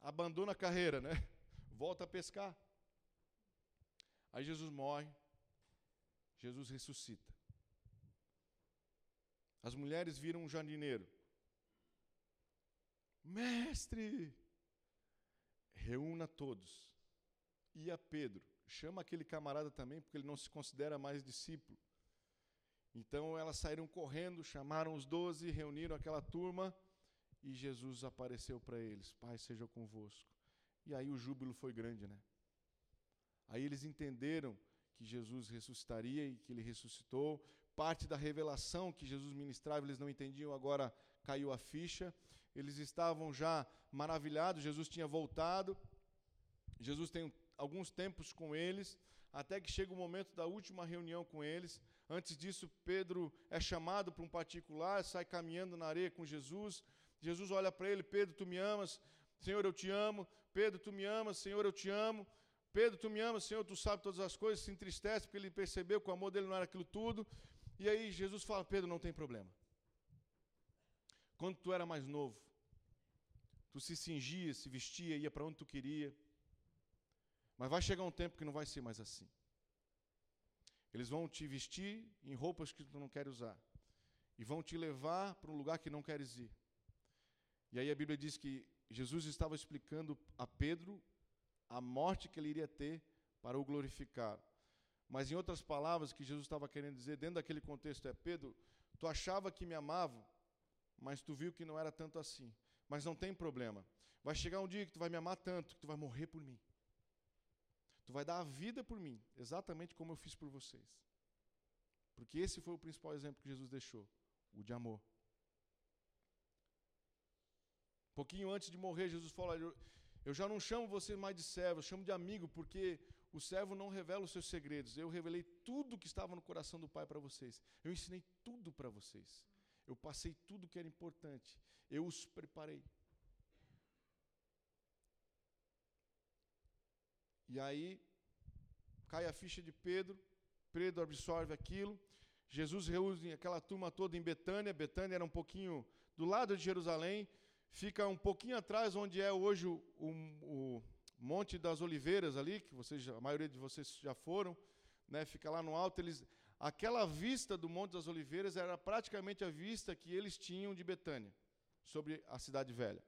abandona a carreira, né? Volta a pescar. Aí Jesus morre, Jesus ressuscita. As mulheres viram um jardineiro. Mestre, reúna todos. E a Pedro, chama aquele camarada também, porque ele não se considera mais discípulo. Então elas saíram correndo, chamaram os doze, reuniram aquela turma e Jesus apareceu para eles: Pai, seja convosco. E aí o júbilo foi grande, né? Aí eles entenderam que Jesus ressuscitaria e que ele ressuscitou. Parte da revelação que Jesus ministrava, eles não entendiam, agora caiu a ficha. Eles estavam já maravilhados, Jesus tinha voltado. Jesus tem alguns tempos com eles, até que chega o momento da última reunião com eles. Antes disso, Pedro é chamado para um particular, sai caminhando na areia com Jesus. Jesus olha para ele: Pedro, tu me amas? Senhor, eu te amo. Pedro, tu me amas? Senhor, eu te amo. Pedro, tu me amas? Senhor, tu sabes todas as coisas. Se entristece porque ele percebeu que o amor dele não era aquilo tudo. E aí Jesus fala: Pedro, não tem problema. Quando tu era mais novo, tu se cingia, se vestia, ia para onde tu queria. Mas vai chegar um tempo que não vai ser mais assim. Eles vão te vestir em roupas que tu não queres usar. E vão te levar para um lugar que não queres ir. E aí a Bíblia diz que Jesus estava explicando a Pedro a morte que ele iria ter para o glorificar. Mas em outras palavras, que Jesus estava querendo dizer dentro daquele contexto é: Pedro, tu achava que me amava, mas tu viu que não era tanto assim. Mas não tem problema. Vai chegar um dia que tu vai me amar tanto que tu vai morrer por mim. Tu vai dar a vida por mim, exatamente como eu fiz por vocês. Porque esse foi o principal exemplo que Jesus deixou, o de amor. Um pouquinho antes de morrer, Jesus falou: Eu já não chamo você mais de servo, eu chamo de amigo, porque o servo não revela os seus segredos. Eu revelei tudo que estava no coração do Pai para vocês. Eu ensinei tudo para vocês. Eu passei tudo que era importante. Eu os preparei. E aí cai a ficha de Pedro, Pedro absorve aquilo. Jesus reúne aquela turma toda em Betânia. Betânia era um pouquinho do lado de Jerusalém, fica um pouquinho atrás onde é hoje o, o, o Monte das Oliveiras ali, que vocês, a maioria de vocês já foram, né? Fica lá no alto. Eles, aquela vista do Monte das Oliveiras era praticamente a vista que eles tinham de Betânia, sobre a cidade velha.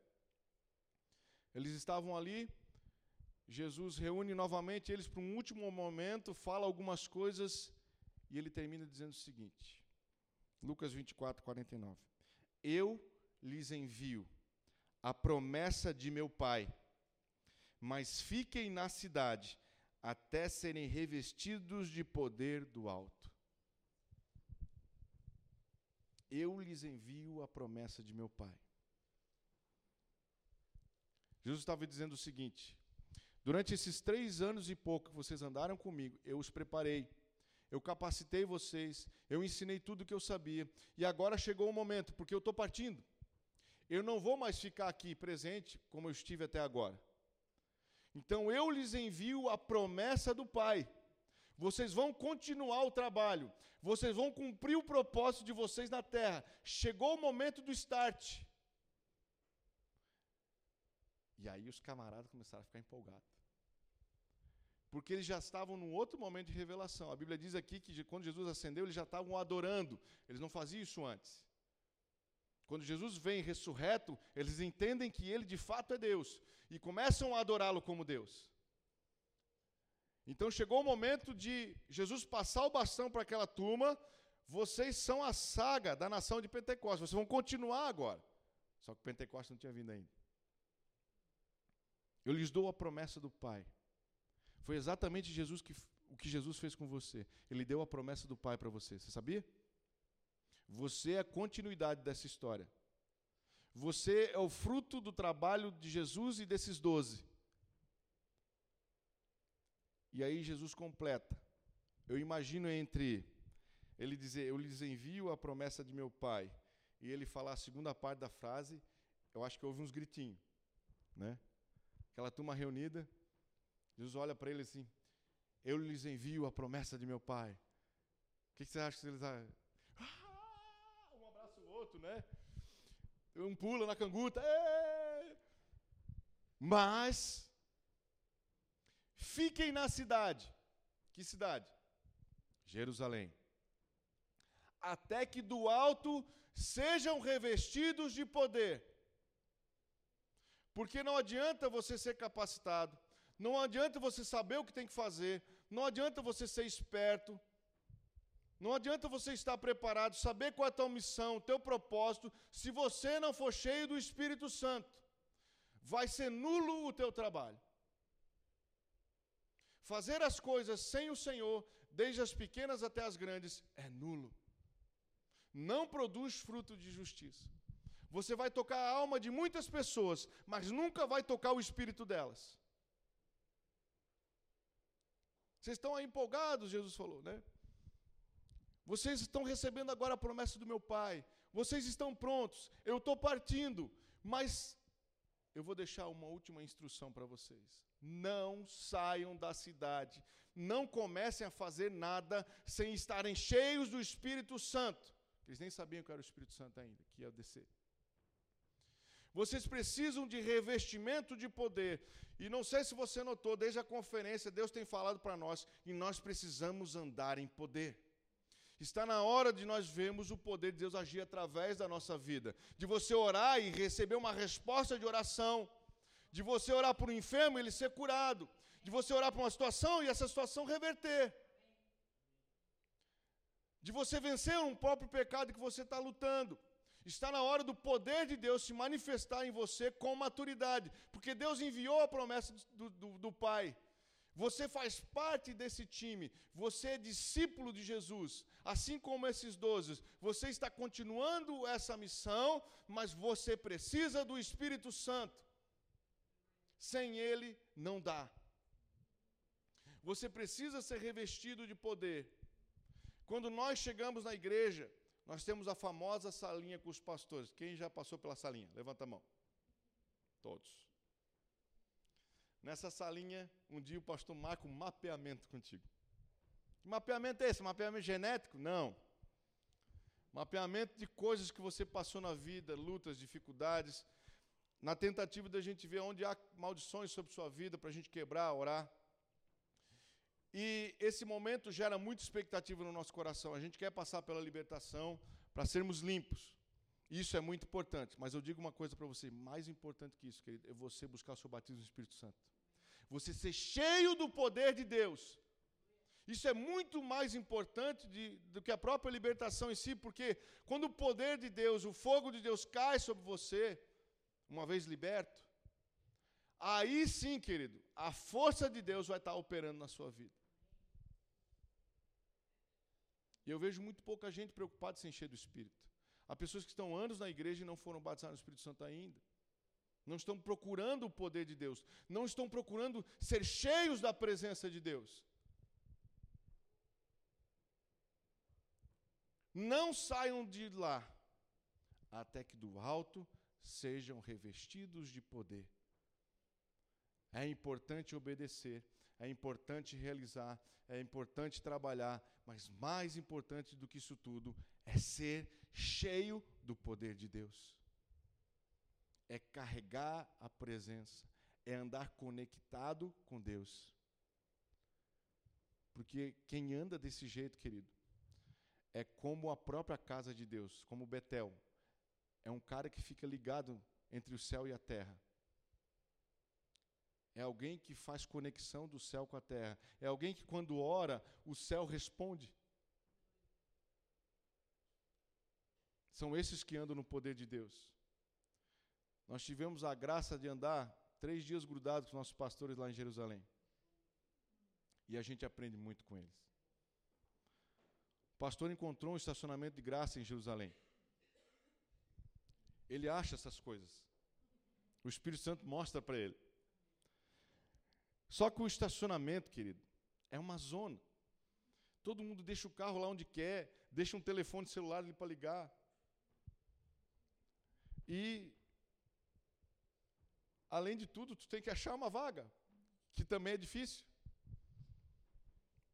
Eles estavam ali, Jesus reúne novamente eles para um último momento, fala algumas coisas e ele termina dizendo o seguinte: Lucas 24, 49. Eu lhes envio a promessa de meu Pai, mas fiquem na cidade até serem revestidos de poder do alto. Eu lhes envio a promessa de meu Pai. Jesus estava dizendo o seguinte: Durante esses três anos e pouco que vocês andaram comigo, eu os preparei, eu capacitei vocês, eu ensinei tudo o que eu sabia. E agora chegou o momento, porque eu estou partindo. Eu não vou mais ficar aqui presente como eu estive até agora. Então eu lhes envio a promessa do Pai. Vocês vão continuar o trabalho, vocês vão cumprir o propósito de vocês na terra. Chegou o momento do start. E aí os camaradas começaram a ficar empolgados. Porque eles já estavam num outro momento de revelação. A Bíblia diz aqui que quando Jesus ascendeu, eles já estavam adorando. Eles não faziam isso antes. Quando Jesus vem ressurreto, eles entendem que ele de fato é Deus e começam a adorá-lo como Deus. Então chegou o momento de Jesus passar o bastão para aquela turma, Vocês são a saga da nação de Pentecostes. Vocês vão continuar agora. Só que Pentecostes não tinha vindo ainda. Eu lhes dou a promessa do Pai. Foi exatamente Jesus que, o que Jesus fez com você. Ele deu a promessa do Pai para você. Você sabia? Você é a continuidade dessa história. Você é o fruto do trabalho de Jesus e desses doze. E aí Jesus completa. Eu imagino entre ele dizer, eu lhes envio a promessa de meu Pai, e ele falar a segunda parte da frase, eu acho que houve uns gritinhos, né? Aquela turma reunida, Jesus olha para ele assim, eu lhes envio a promessa de meu Pai. O que, que você acha que eles... Ah, um abraço o outro, né? Um pula na canguta. Mas fiquem na cidade. Que cidade? Jerusalém. Até que do alto sejam revestidos de poder. Porque não adianta você ser capacitado, não adianta você saber o que tem que fazer, não adianta você ser esperto, não adianta você estar preparado, saber qual é a tua missão, o teu propósito, se você não for cheio do Espírito Santo. Vai ser nulo o teu trabalho. Fazer as coisas sem o Senhor, desde as pequenas até as grandes, é nulo. Não produz fruto de justiça. Você vai tocar a alma de muitas pessoas, mas nunca vai tocar o espírito delas. Vocês estão aí empolgados, Jesus falou, né? Vocês estão recebendo agora a promessa do meu Pai. Vocês estão prontos. Eu estou partindo. Mas eu vou deixar uma última instrução para vocês. Não saiam da cidade. Não comecem a fazer nada sem estarem cheios do Espírito Santo. Eles nem sabiam que era o Espírito Santo ainda, que ia descer. Vocês precisam de revestimento de poder. E não sei se você notou, desde a conferência, Deus tem falado para nós, e nós precisamos andar em poder. Está na hora de nós vermos o poder de Deus agir através da nossa vida. De você orar e receber uma resposta de oração. De você orar por um enfermo e ele ser curado. De você orar por uma situação e essa situação reverter. De você vencer um próprio pecado que você está lutando. Está na hora do poder de Deus se manifestar em você com maturidade. Porque Deus enviou a promessa do, do, do Pai. Você faz parte desse time, você é discípulo de Jesus, assim como esses doze. Você está continuando essa missão, mas você precisa do Espírito Santo. Sem ele, não dá. Você precisa ser revestido de poder. Quando nós chegamos na igreja, nós temos a famosa salinha com os pastores. Quem já passou pela salinha? Levanta a mão. Todos. Nessa salinha, um dia o pastor marca um mapeamento contigo. Que mapeamento é esse? Mapeamento genético? Não. Mapeamento de coisas que você passou na vida, lutas, dificuldades, na tentativa da gente ver onde há maldições sobre sua vida, para a gente quebrar, orar. E esse momento gera muita expectativa no nosso coração. A gente quer passar pela libertação para sermos limpos. Isso é muito importante. Mas eu digo uma coisa para você: mais importante que isso, querido, é você buscar o seu batismo no Espírito Santo você ser cheio do poder de Deus. Isso é muito mais importante de, do que a própria libertação em si, porque quando o poder de Deus, o fogo de Deus cai sobre você, uma vez liberto, aí sim, querido, a força de Deus vai estar operando na sua vida. E eu vejo muito pouca gente preocupada em se encher do Espírito. Há pessoas que estão anos na igreja e não foram batizadas no Espírito Santo ainda não estão procurando o poder de Deus, não estão procurando ser cheios da presença de Deus. Não saiam de lá até que do alto sejam revestidos de poder. É importante obedecer, é importante realizar, é importante trabalhar, mas mais importante do que isso tudo é ser cheio do poder de Deus é carregar a presença, é andar conectado com Deus. Porque quem anda desse jeito, querido, é como a própria casa de Deus, como Betel. É um cara que fica ligado entre o céu e a terra. É alguém que faz conexão do céu com a terra. É alguém que, quando ora, o céu responde. São esses que andam no poder de Deus. Nós tivemos a graça de andar três dias grudados com nossos pastores lá em Jerusalém. E a gente aprende muito com eles. O pastor encontrou um estacionamento de graça em Jerusalém. Ele acha essas coisas. O Espírito Santo mostra para ele. Só que o estacionamento, querido, é uma zona. Todo mundo deixa o carro lá onde quer, deixa um telefone celular ali para ligar. E, além de tudo, tu tem que achar uma vaga, que também é difícil.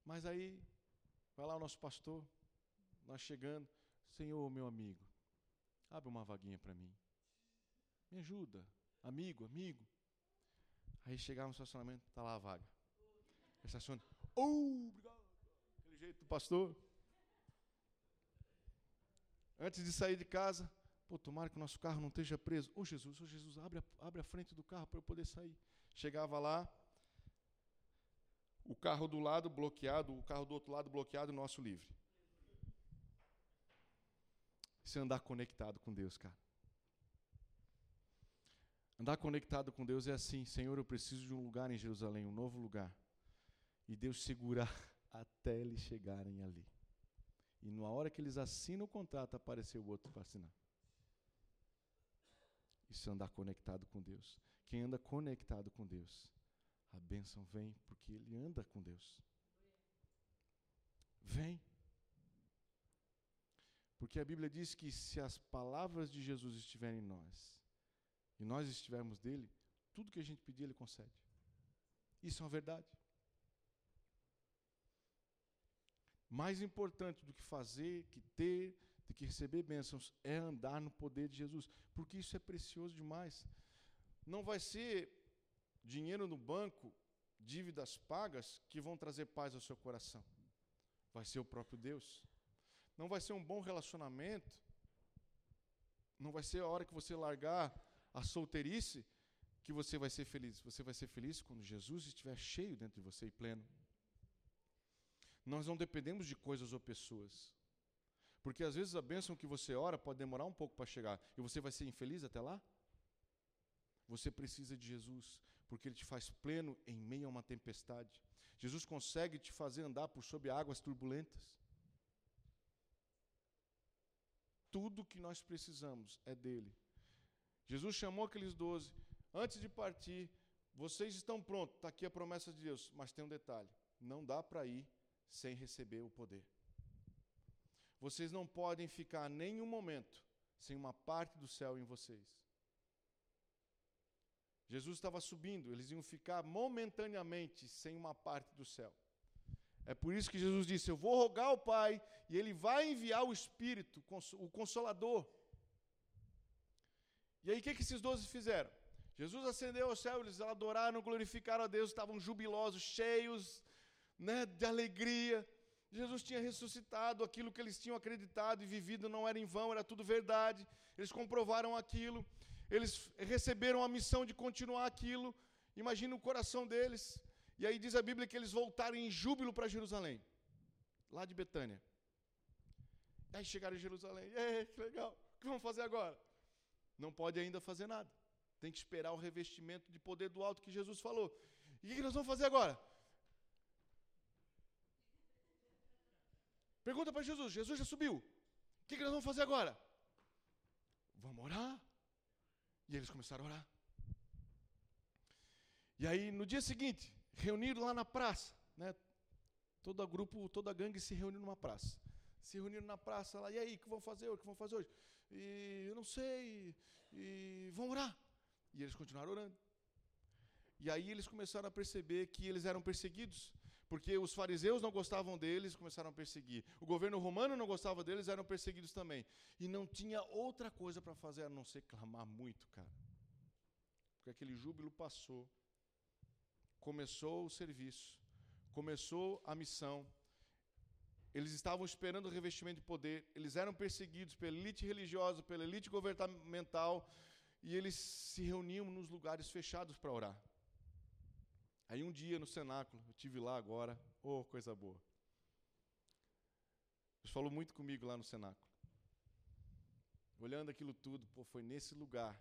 Mas aí, vai lá o nosso pastor, nós chegando, Senhor, meu amigo, abre uma vaguinha para mim. Me ajuda, amigo, amigo. Aí chegava no estacionamento, está lá a vaga. Estaciona. Oh, obrigado. Aquele jeito do pastor. Antes de sair de casa, pô, tomara que o nosso carro não esteja preso. Ô oh, Jesus, ô oh, Jesus, abre a, abre a frente do carro para eu poder sair. Chegava lá, o carro do lado bloqueado, o carro do outro lado bloqueado, o nosso livre. É andar conectado com Deus, cara. Andar conectado com Deus é assim: Senhor, eu preciso de um lugar em Jerusalém, um novo lugar. E Deus segurar até eles chegarem ali. E na hora que eles assinam o contrato, apareceu o outro para assinar. Isso é andar conectado com Deus. Quem anda conectado com Deus, a bênção vem porque ele anda com Deus. Vem. Porque a Bíblia diz que se as palavras de Jesus estiverem em nós, e nós estivermos dele, tudo que a gente pedir, ele concede. Isso é uma verdade. Mais importante do que fazer, que ter, do que receber bênçãos, é andar no poder de Jesus, porque isso é precioso demais. Não vai ser dinheiro no banco, dívidas pagas, que vão trazer paz ao seu coração. Vai ser o próprio Deus. Não vai ser um bom relacionamento. Não vai ser a hora que você largar a solteirice que você vai ser feliz. Você vai ser feliz quando Jesus estiver cheio dentro de você e pleno. Nós não dependemos de coisas ou pessoas. Porque às vezes a bênção que você ora pode demorar um pouco para chegar e você vai ser infeliz até lá. Você precisa de Jesus, porque Ele te faz pleno em meio a uma tempestade. Jesus consegue te fazer andar por sob águas turbulentas. Tudo que nós precisamos é dele. Jesus chamou aqueles doze. Antes de partir, vocês estão prontos. Está aqui a promessa de Deus. Mas tem um detalhe: não dá para ir sem receber o poder. Vocês não podem ficar nenhum momento sem uma parte do céu em vocês. Jesus estava subindo, eles iam ficar momentaneamente sem uma parte do céu. É por isso que Jesus disse: Eu vou rogar ao Pai, e Ele vai enviar o Espírito, o Consolador. E aí o que, que esses doze fizeram? Jesus ascendeu ao céu, eles adoraram, glorificaram a Deus, estavam jubilosos, cheios né, de alegria. Jesus tinha ressuscitado, aquilo que eles tinham acreditado e vivido não era em vão, era tudo verdade. Eles comprovaram aquilo, eles receberam a missão de continuar aquilo. Imagina o coração deles. E aí diz a Bíblia que eles voltaram em júbilo para Jerusalém, lá de Betânia. Aí chegaram em Jerusalém, Ei, que legal, o que vamos fazer agora? Não pode ainda fazer nada. Tem que esperar o revestimento de poder do alto que Jesus falou. E o que nós vamos fazer agora? Pergunta para Jesus: Jesus já subiu. O que nós vamos fazer agora? Vamos orar. E eles começaram a orar. E aí, no dia seguinte, reuniram lá na praça, né? Todo grupo, toda a gangue se reuniu numa praça. Se reuniram na praça lá, e aí, o que vão fazer hoje? O que vão fazer hoje? E eu não sei, e vão orar. E eles continuaram orando. E aí eles começaram a perceber que eles eram perseguidos, porque os fariseus não gostavam deles, começaram a perseguir. O governo romano não gostava deles, eram perseguidos também. E não tinha outra coisa para fazer a não ser clamar muito, cara. Porque aquele júbilo passou. Começou o serviço, começou a missão, eles estavam esperando o revestimento de poder, eles eram perseguidos pela elite religiosa, pela elite governamental, e eles se reuniam nos lugares fechados para orar. Aí um dia no cenáculo, eu tive lá agora, oh, coisa boa. Deus falou muito comigo lá no cenáculo. olhando aquilo tudo, pô, foi nesse lugar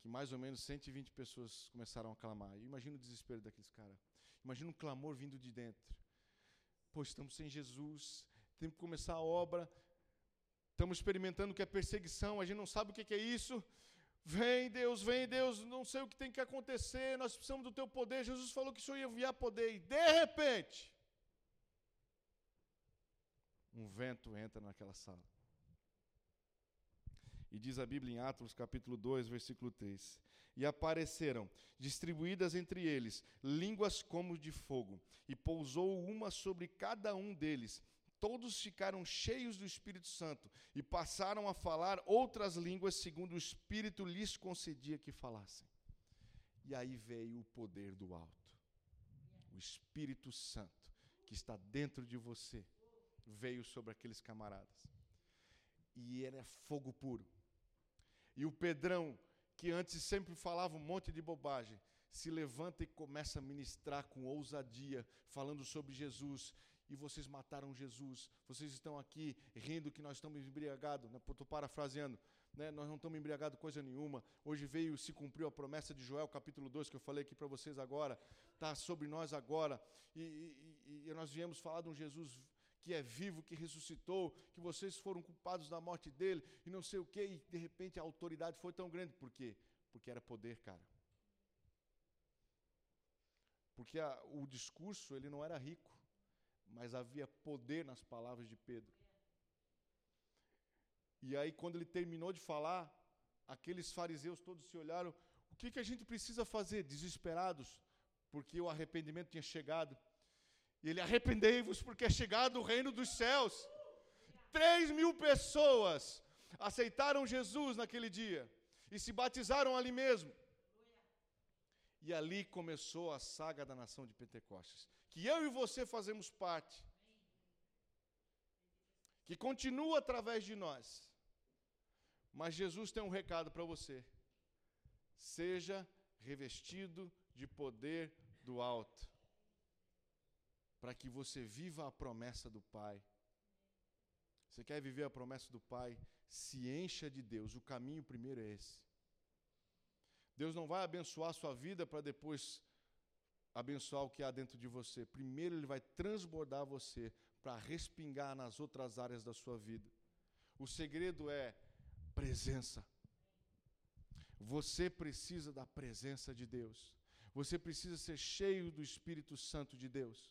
que mais ou menos 120 pessoas começaram a clamar. imagina o desespero daqueles caras. Imagina um clamor vindo de dentro. Pô, estamos sem Jesus, temos que começar a obra, estamos experimentando o que é perseguição, a gente não sabe o que é isso. Vem Deus, vem Deus, não sei o que tem que acontecer, nós precisamos do teu poder. Jesus falou que o Senhor ia enviar poder, e de repente, um vento entra naquela sala. E diz a Bíblia em Atos, capítulo 2, versículo 3: E apareceram, distribuídas entre eles, línguas como de fogo, e pousou uma sobre cada um deles. Todos ficaram cheios do Espírito Santo e passaram a falar outras línguas, segundo o Espírito lhes concedia que falassem. E aí veio o poder do alto. O Espírito Santo, que está dentro de você, veio sobre aqueles camaradas. E era fogo puro. E o Pedrão, que antes sempre falava um monte de bobagem, se levanta e começa a ministrar com ousadia, falando sobre Jesus. E vocês mataram Jesus. Vocês estão aqui rindo que nós estamos embriagados. Né? Estou parafraseando. Né? Nós não estamos embriagados coisa nenhuma. Hoje veio, se cumpriu a promessa de Joel, capítulo 2, que eu falei aqui para vocês agora. Está sobre nós agora. E, e, e, nós viemos falar de um Jesus que é vivo, que ressuscitou, que vocês foram culpados da morte dele e não sei o quê, e de repente a autoridade foi tão grande. Por quê? Porque era poder, cara. Porque a, o discurso ele não era rico, mas havia poder nas palavras de Pedro. E aí, quando ele terminou de falar, aqueles fariseus todos se olharam: o que, que a gente precisa fazer? Desesperados, porque o arrependimento tinha chegado. E ele, arrependei-vos, porque é chegado o reino dos céus. Três mil pessoas aceitaram Jesus naquele dia e se batizaram ali mesmo. E ali começou a saga da nação de Pentecostes, que eu e você fazemos parte, que continua através de nós. Mas Jesus tem um recado para você: seja revestido de poder do alto para que você viva a promessa do Pai. Você quer viver a promessa do Pai? Se encha de Deus. O caminho primeiro é esse. Deus não vai abençoar a sua vida para depois abençoar o que há dentro de você. Primeiro, Ele vai transbordar você para respingar nas outras áreas da sua vida. O segredo é presença. Você precisa da presença de Deus. Você precisa ser cheio do Espírito Santo de Deus.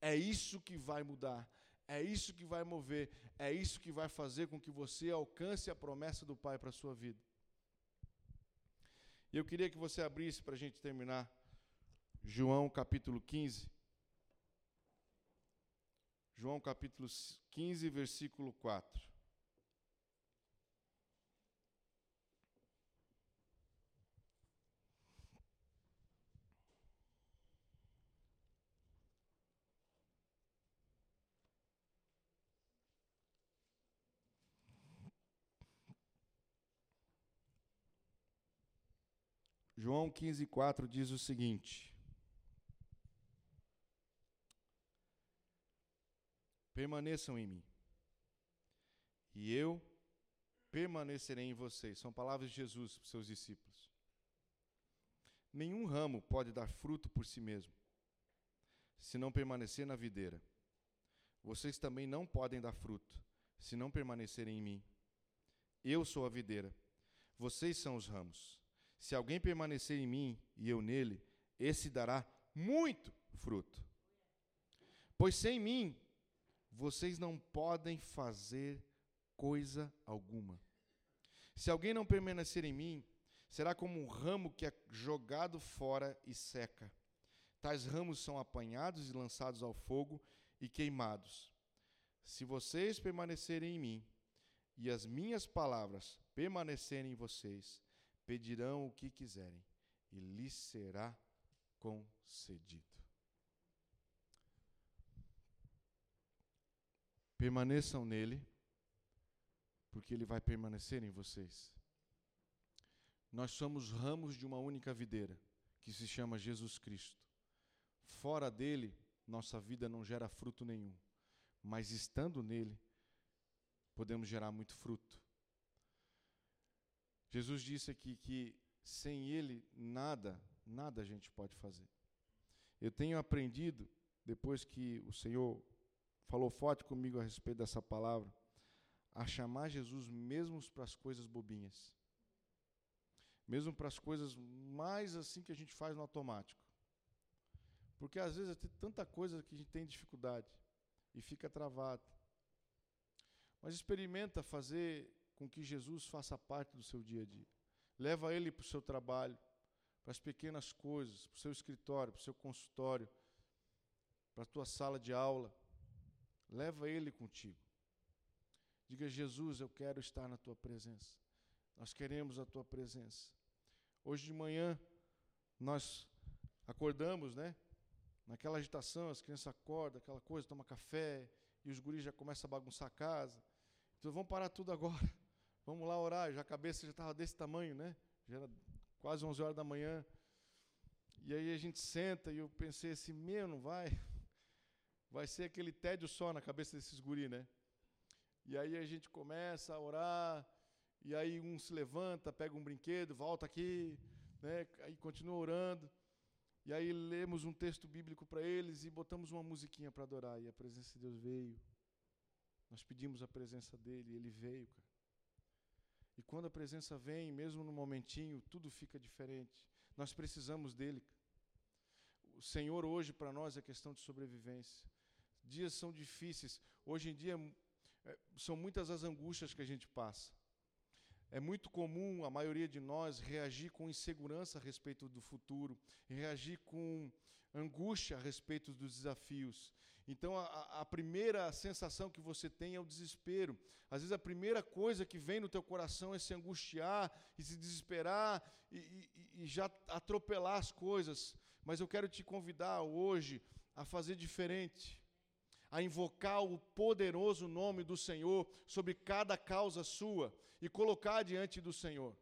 É isso que vai mudar, é isso que vai mover, é isso que vai fazer com que você alcance a promessa do Pai para a sua vida. E eu queria que você abrisse para a gente terminar, João capítulo 15. João capítulo 15, versículo 4. João 15, 4 diz o seguinte: Permaneçam em mim, e eu permanecerei em vocês. São palavras de Jesus para os seus discípulos. Nenhum ramo pode dar fruto por si mesmo, se não permanecer na videira. Vocês também não podem dar fruto, se não permanecerem em mim. Eu sou a videira, vocês são os ramos. Se alguém permanecer em mim e eu nele, esse dará muito fruto. Pois sem mim, vocês não podem fazer coisa alguma. Se alguém não permanecer em mim, será como um ramo que é jogado fora e seca. Tais ramos são apanhados e lançados ao fogo e queimados. Se vocês permanecerem em mim e as minhas palavras permanecerem em vocês, pedirão o que quiserem e lhes será concedido. Permaneçam nele, porque ele vai permanecer em vocês. Nós somos ramos de uma única videira, que se chama Jesus Cristo. Fora dele, nossa vida não gera fruto nenhum, mas estando nele, podemos gerar muito fruto Jesus disse aqui que sem Ele nada, nada a gente pode fazer. Eu tenho aprendido, depois que o Senhor falou forte comigo a respeito dessa palavra, a chamar Jesus mesmo para as coisas bobinhas. Mesmo para as coisas mais assim que a gente faz no automático. Porque às vezes tem tanta coisa que a gente tem dificuldade e fica travado. Mas experimenta fazer com que Jesus faça parte do seu dia a dia. Leva ele para o seu trabalho, para as pequenas coisas, para o seu escritório, para o seu consultório, para a tua sala de aula. Leva ele contigo. Diga, Jesus, eu quero estar na tua presença. Nós queremos a tua presença. Hoje de manhã, nós acordamos, né? Naquela agitação, as crianças acordam, aquela coisa, toma café, e os guris já começam a bagunçar a casa. Então vamos parar tudo agora. Vamos lá orar. Já a cabeça já estava desse tamanho, né? Já era quase 11 horas da manhã. E aí a gente senta e eu pensei assim, meu, não vai. Vai ser aquele tédio só na cabeça desses guris, né? E aí a gente começa a orar, e aí um se levanta, pega um brinquedo, volta aqui, né? Aí continua orando. E aí lemos um texto bíblico para eles e botamos uma musiquinha para adorar. E a presença de Deus veio. Nós pedimos a presença dele e ele veio, cara. E quando a presença vem, mesmo no momentinho, tudo fica diferente. Nós precisamos dele. O Senhor hoje para nós é questão de sobrevivência. Dias são difíceis. Hoje em dia é, são muitas as angústias que a gente passa. É muito comum a maioria de nós reagir com insegurança a respeito do futuro, reagir com angústia a respeito dos desafios. Então, a, a, primeira sensação que você tem é o desespero. Às vezes, a primeira coisa que vem no teu coração é se angustiar e se desesperar e, e, e já atropelar as coisas. Mas eu quero te convidar hoje a fazer diferente a invocar o poderoso nome do Senhor sobre cada causa sua e colocar diante do Senhor.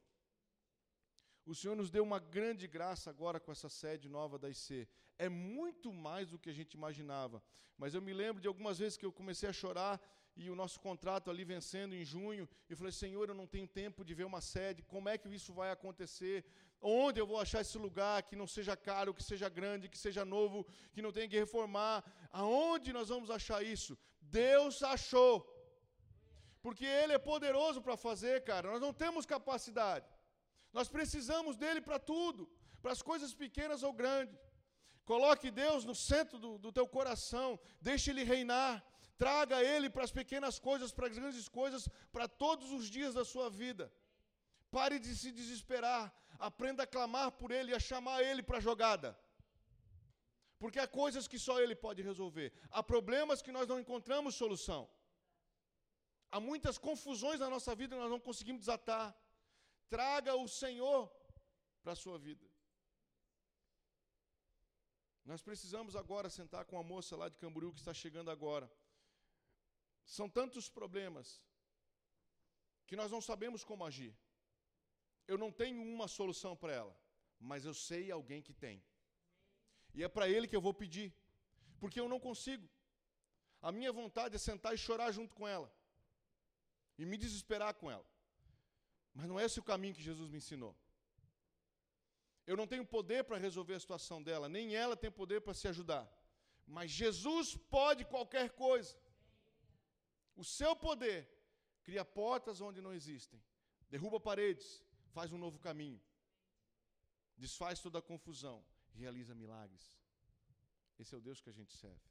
O Senhor nos deu uma grande graça agora com essa sede nova da IC. É muito mais do que a gente imaginava. Mas eu me lembro de algumas vezes que eu comecei a chorar e o nosso contrato ali vencendo em junho, e falei: Senhor, eu não tenho tempo de ver uma sede, como é que isso vai acontecer? Onde eu vou achar esse lugar que não seja caro, que seja grande, que seja novo, que não tenha que reformar? Aonde nós vamos achar isso? Deus achou. Porque Ele é poderoso para fazer, cara. Nós não temos capacidade. Nós precisamos dele para tudo, para as coisas pequenas ou grandes. Coloque Deus no centro do, do teu coração, deixe Ele reinar. Traga Ele para as pequenas coisas, para as grandes coisas, para todos os dias da sua vida. Pare de se desesperar. Aprenda a clamar por Ele e a chamar Ele para a jogada. Porque há coisas que só Ele pode resolver. Há problemas que nós não encontramos solução. Há muitas confusões na nossa vida que nós não conseguimos desatar. Traga o Senhor para a sua vida. Nós precisamos agora sentar com a moça lá de Camboriú que está chegando agora. São tantos problemas que nós não sabemos como agir eu não tenho uma solução para ela, mas eu sei alguém que tem. E é para ele que eu vou pedir, porque eu não consigo. A minha vontade é sentar e chorar junto com ela, e me desesperar com ela. Mas não é esse o caminho que Jesus me ensinou. Eu não tenho poder para resolver a situação dela, nem ela tem poder para se ajudar. Mas Jesus pode qualquer coisa. O seu poder cria portas onde não existem, derruba paredes, faz um novo caminho, desfaz toda a confusão, realiza milagres. Esse é o Deus que a gente serve.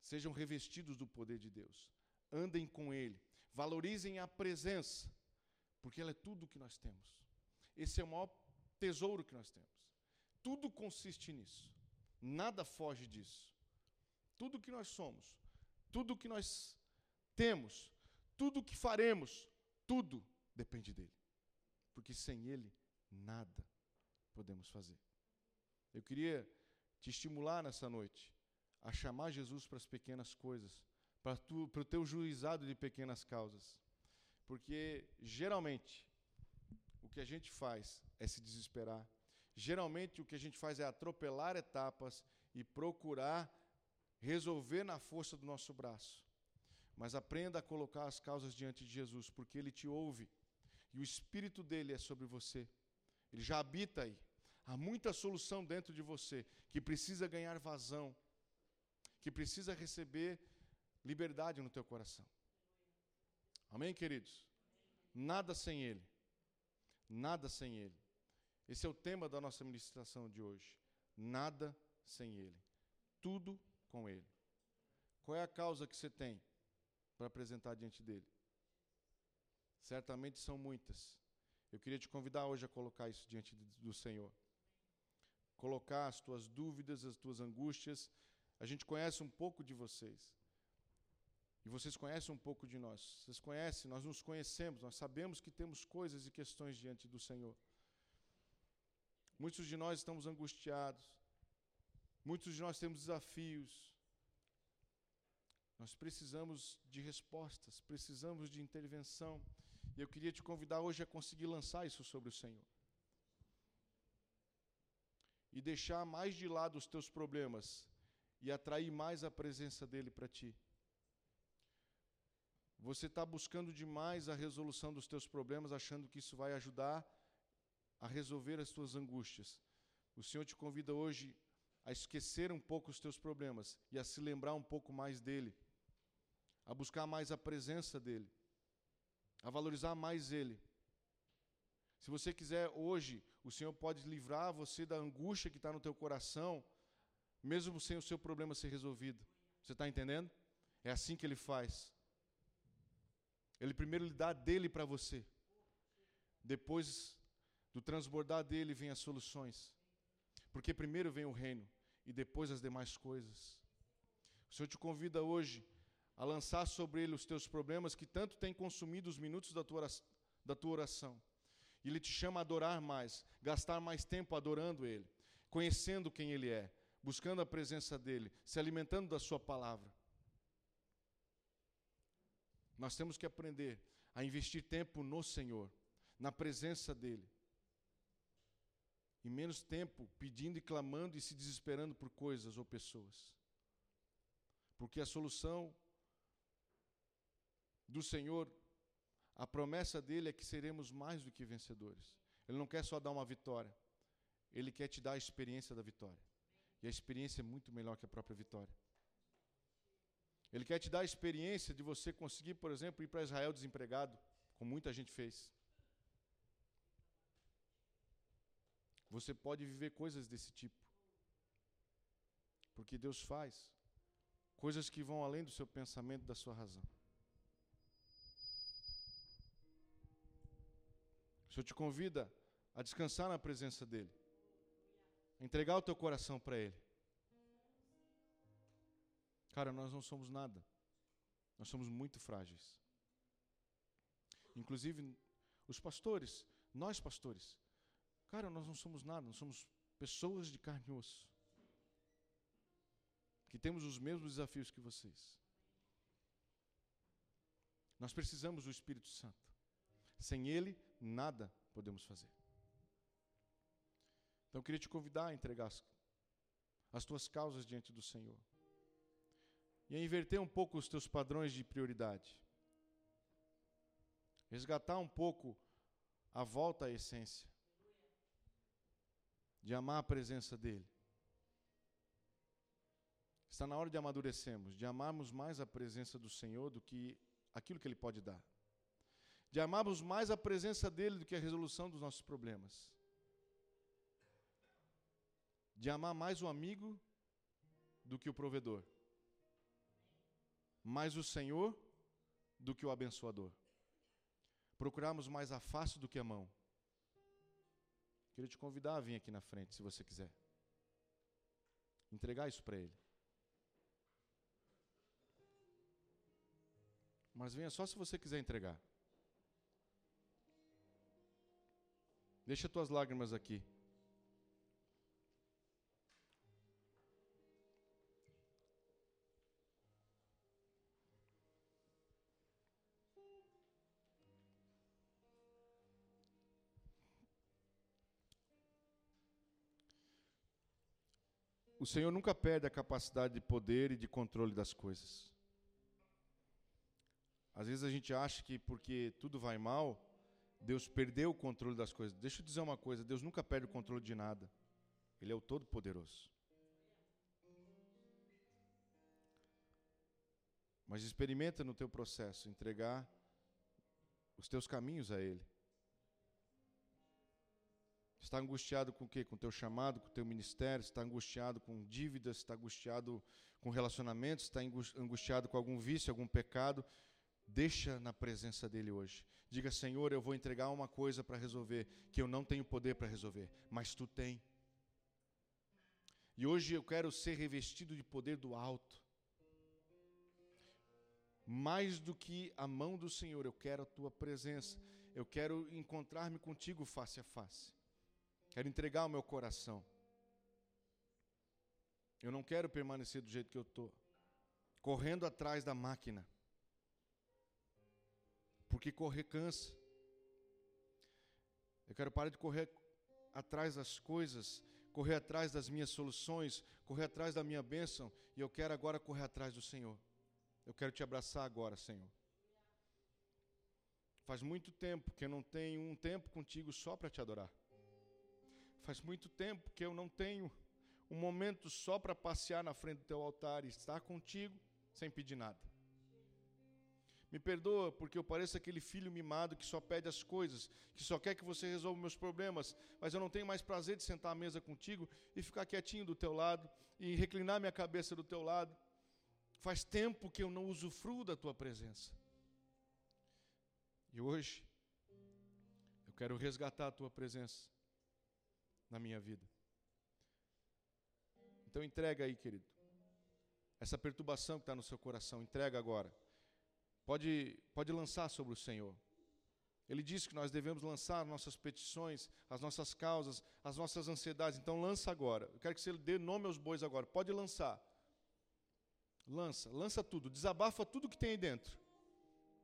Sejam revestidos do poder de Deus, andem com Ele, valorizem a presença, porque ela é tudo o que nós temos. Esse é o maior tesouro que nós temos. Tudo consiste nisso, nada foge disso. Tudo que nós somos, tudo que nós temos, tudo que faremos, tudo depende dele porque sem Ele nada podemos fazer. Eu queria te estimular nessa noite a chamar Jesus para as pequenas coisas, para, para o teu juizado de pequenas causas, porque geralmente o que a gente faz é se desesperar, geralmente o que a gente faz é atropelar etapas e procurar resolver na força do nosso braço. Mas aprenda a colocar as causas diante de Jesus, porque Ele te ouve e o espírito dele é sobre você. Ele já habita aí. Há muita solução dentro de você que precisa ganhar vazão, que precisa receber liberdade no teu coração. Amém, queridos? Nada sem Ele. Nada sem Ele. Esse é o tema da nossa ministração de hoje. Nada sem Ele. Tudo com Ele. Qual é a causa que você tem para apresentar diante dele? Certamente são muitas. Eu queria te convidar hoje a colocar isso diante do Senhor. Colocar as tuas dúvidas, as tuas angústias. A gente conhece um pouco de vocês. E vocês conhecem um pouco de nós. Vocês conhecem, nós nos conhecemos, nós sabemos que temos coisas e questões diante do Senhor. Muitos de nós estamos angustiados. Muitos de nós temos desafios. Nós precisamos de respostas, precisamos de intervenção. E eu queria te convidar hoje a conseguir lançar isso sobre o Senhor. E deixar mais de lado os teus problemas e atrair mais a presença dele para ti. Você está buscando demais a resolução dos teus problemas, achando que isso vai ajudar a resolver as tuas angústias. O Senhor te convida hoje a esquecer um pouco os teus problemas e a se lembrar um pouco mais dele, a buscar mais a presença dele, a valorizar mais ele. Se você quiser hoje, o Senhor pode livrar você da angústia que está no teu coração, mesmo sem o seu problema ser resolvido. Você está entendendo? É assim que ele faz. Ele primeiro lhe dá dele para você. Depois do transbordar dele vem as soluções. Porque primeiro vem o reino e depois as demais coisas. O Senhor te convida hoje a lançar sobre ele os teus problemas que tanto têm consumido os minutos da tua, da tua oração. Ele te chama a adorar mais, gastar mais tempo adorando ele, conhecendo quem ele é, buscando a presença dele, se alimentando da sua palavra. Nós temos que aprender a investir tempo no Senhor, na presença dEle. E menos tempo pedindo e clamando e se desesperando por coisas ou pessoas. Porque a solução do Senhor, a promessa dele é que seremos mais do que vencedores. Ele não quer só dar uma vitória, ele quer te dar a experiência da vitória. E a experiência é muito melhor que a própria vitória. Ele quer te dar a experiência de você conseguir, por exemplo, ir para Israel desempregado, como muita gente fez. Você pode viver coisas desse tipo. Porque Deus faz coisas que vão além do seu pensamento, da sua razão. Senhor te convida a descansar na presença dEle, a entregar o teu coração para Ele. Cara, nós não somos nada. Nós somos muito frágeis. Inclusive, os pastores, nós pastores, cara, nós não somos nada, nós somos pessoas de carne e osso. Que temos os mesmos desafios que vocês. Nós precisamos do Espírito Santo. Sem Ele, nada podemos fazer. Então, eu queria te convidar a entregar as, as tuas causas diante do Senhor e a inverter um pouco os teus padrões de prioridade. Resgatar um pouco a volta à essência. De amar a presença dEle. Está na hora de amadurecermos, de amarmos mais a presença do Senhor do que aquilo que Ele pode dar. De amarmos mais a presença dEle do que a resolução dos nossos problemas. De amar mais o amigo do que o provedor mais o Senhor do que o abençoador. Procurarmos mais a face do que a mão. Queria te convidar a vir aqui na frente, se você quiser. Entregar isso para Ele. Mas venha só se você quiser entregar. Deixa tuas lágrimas aqui. o Senhor nunca perde a capacidade de poder e de controle das coisas. Às vezes a gente acha que porque tudo vai mal, Deus perdeu o controle das coisas. Deixa eu dizer uma coisa: Deus nunca perde o controle de nada. Ele é o Todo-Poderoso. Mas experimenta no teu processo entregar os teus caminhos a Ele. Está angustiado com o quê? Com o teu chamado, com o teu ministério, está angustiado com dívidas, está angustiado com relacionamentos, está angustiado com algum vício, algum pecado. Deixa na presença dele hoje. Diga, Senhor, eu vou entregar uma coisa para resolver que eu não tenho poder para resolver, mas tu tem. E hoje eu quero ser revestido de poder do alto. Mais do que a mão do Senhor, eu quero a tua presença. Eu quero encontrar-me contigo face a face. Quero entregar o meu coração. Eu não quero permanecer do jeito que eu estou, correndo atrás da máquina. Porque correr cansa. Eu quero parar de correr atrás das coisas, correr atrás das minhas soluções, correr atrás da minha bênção, e eu quero agora correr atrás do Senhor. Eu quero te abraçar agora, Senhor. Faz muito tempo que eu não tenho um tempo contigo só para te adorar. Faz muito tempo que eu não tenho um momento só para passear na frente do teu altar e estar contigo sem pedir nada. Me perdoa porque eu pareço aquele filho mimado que só pede as coisas, que só quer que você resolva meus problemas, mas eu não tenho mais prazer de sentar à mesa contigo e ficar quietinho do teu lado e reclinar minha cabeça do teu lado. Faz tempo que eu não usufruo da tua presença. E hoje eu quero resgatar a tua presença na minha vida. Então entrega aí, querido. Essa perturbação que está no seu coração, entrega agora. Pode, pode lançar sobre o Senhor. Ele disse que nós devemos lançar nossas petições, as nossas causas, as nossas ansiedades. Então lança agora. Eu quero que você dê nome aos bois agora. Pode lançar. Lança, lança tudo. Desabafa tudo que tem aí dentro.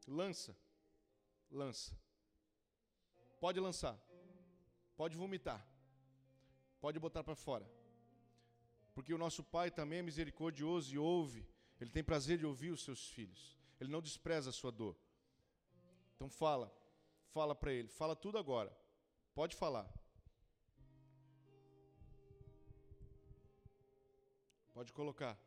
Lança. Lança. Pode lançar. Pode vomitar. Pode botar para fora. Porque o nosso Pai também é misericordioso e ouve. Ele tem prazer de ouvir os seus filhos. Ele não despreza a sua dor. Então fala. Fala para ele. Fala tudo agora. Pode falar. Pode colocar.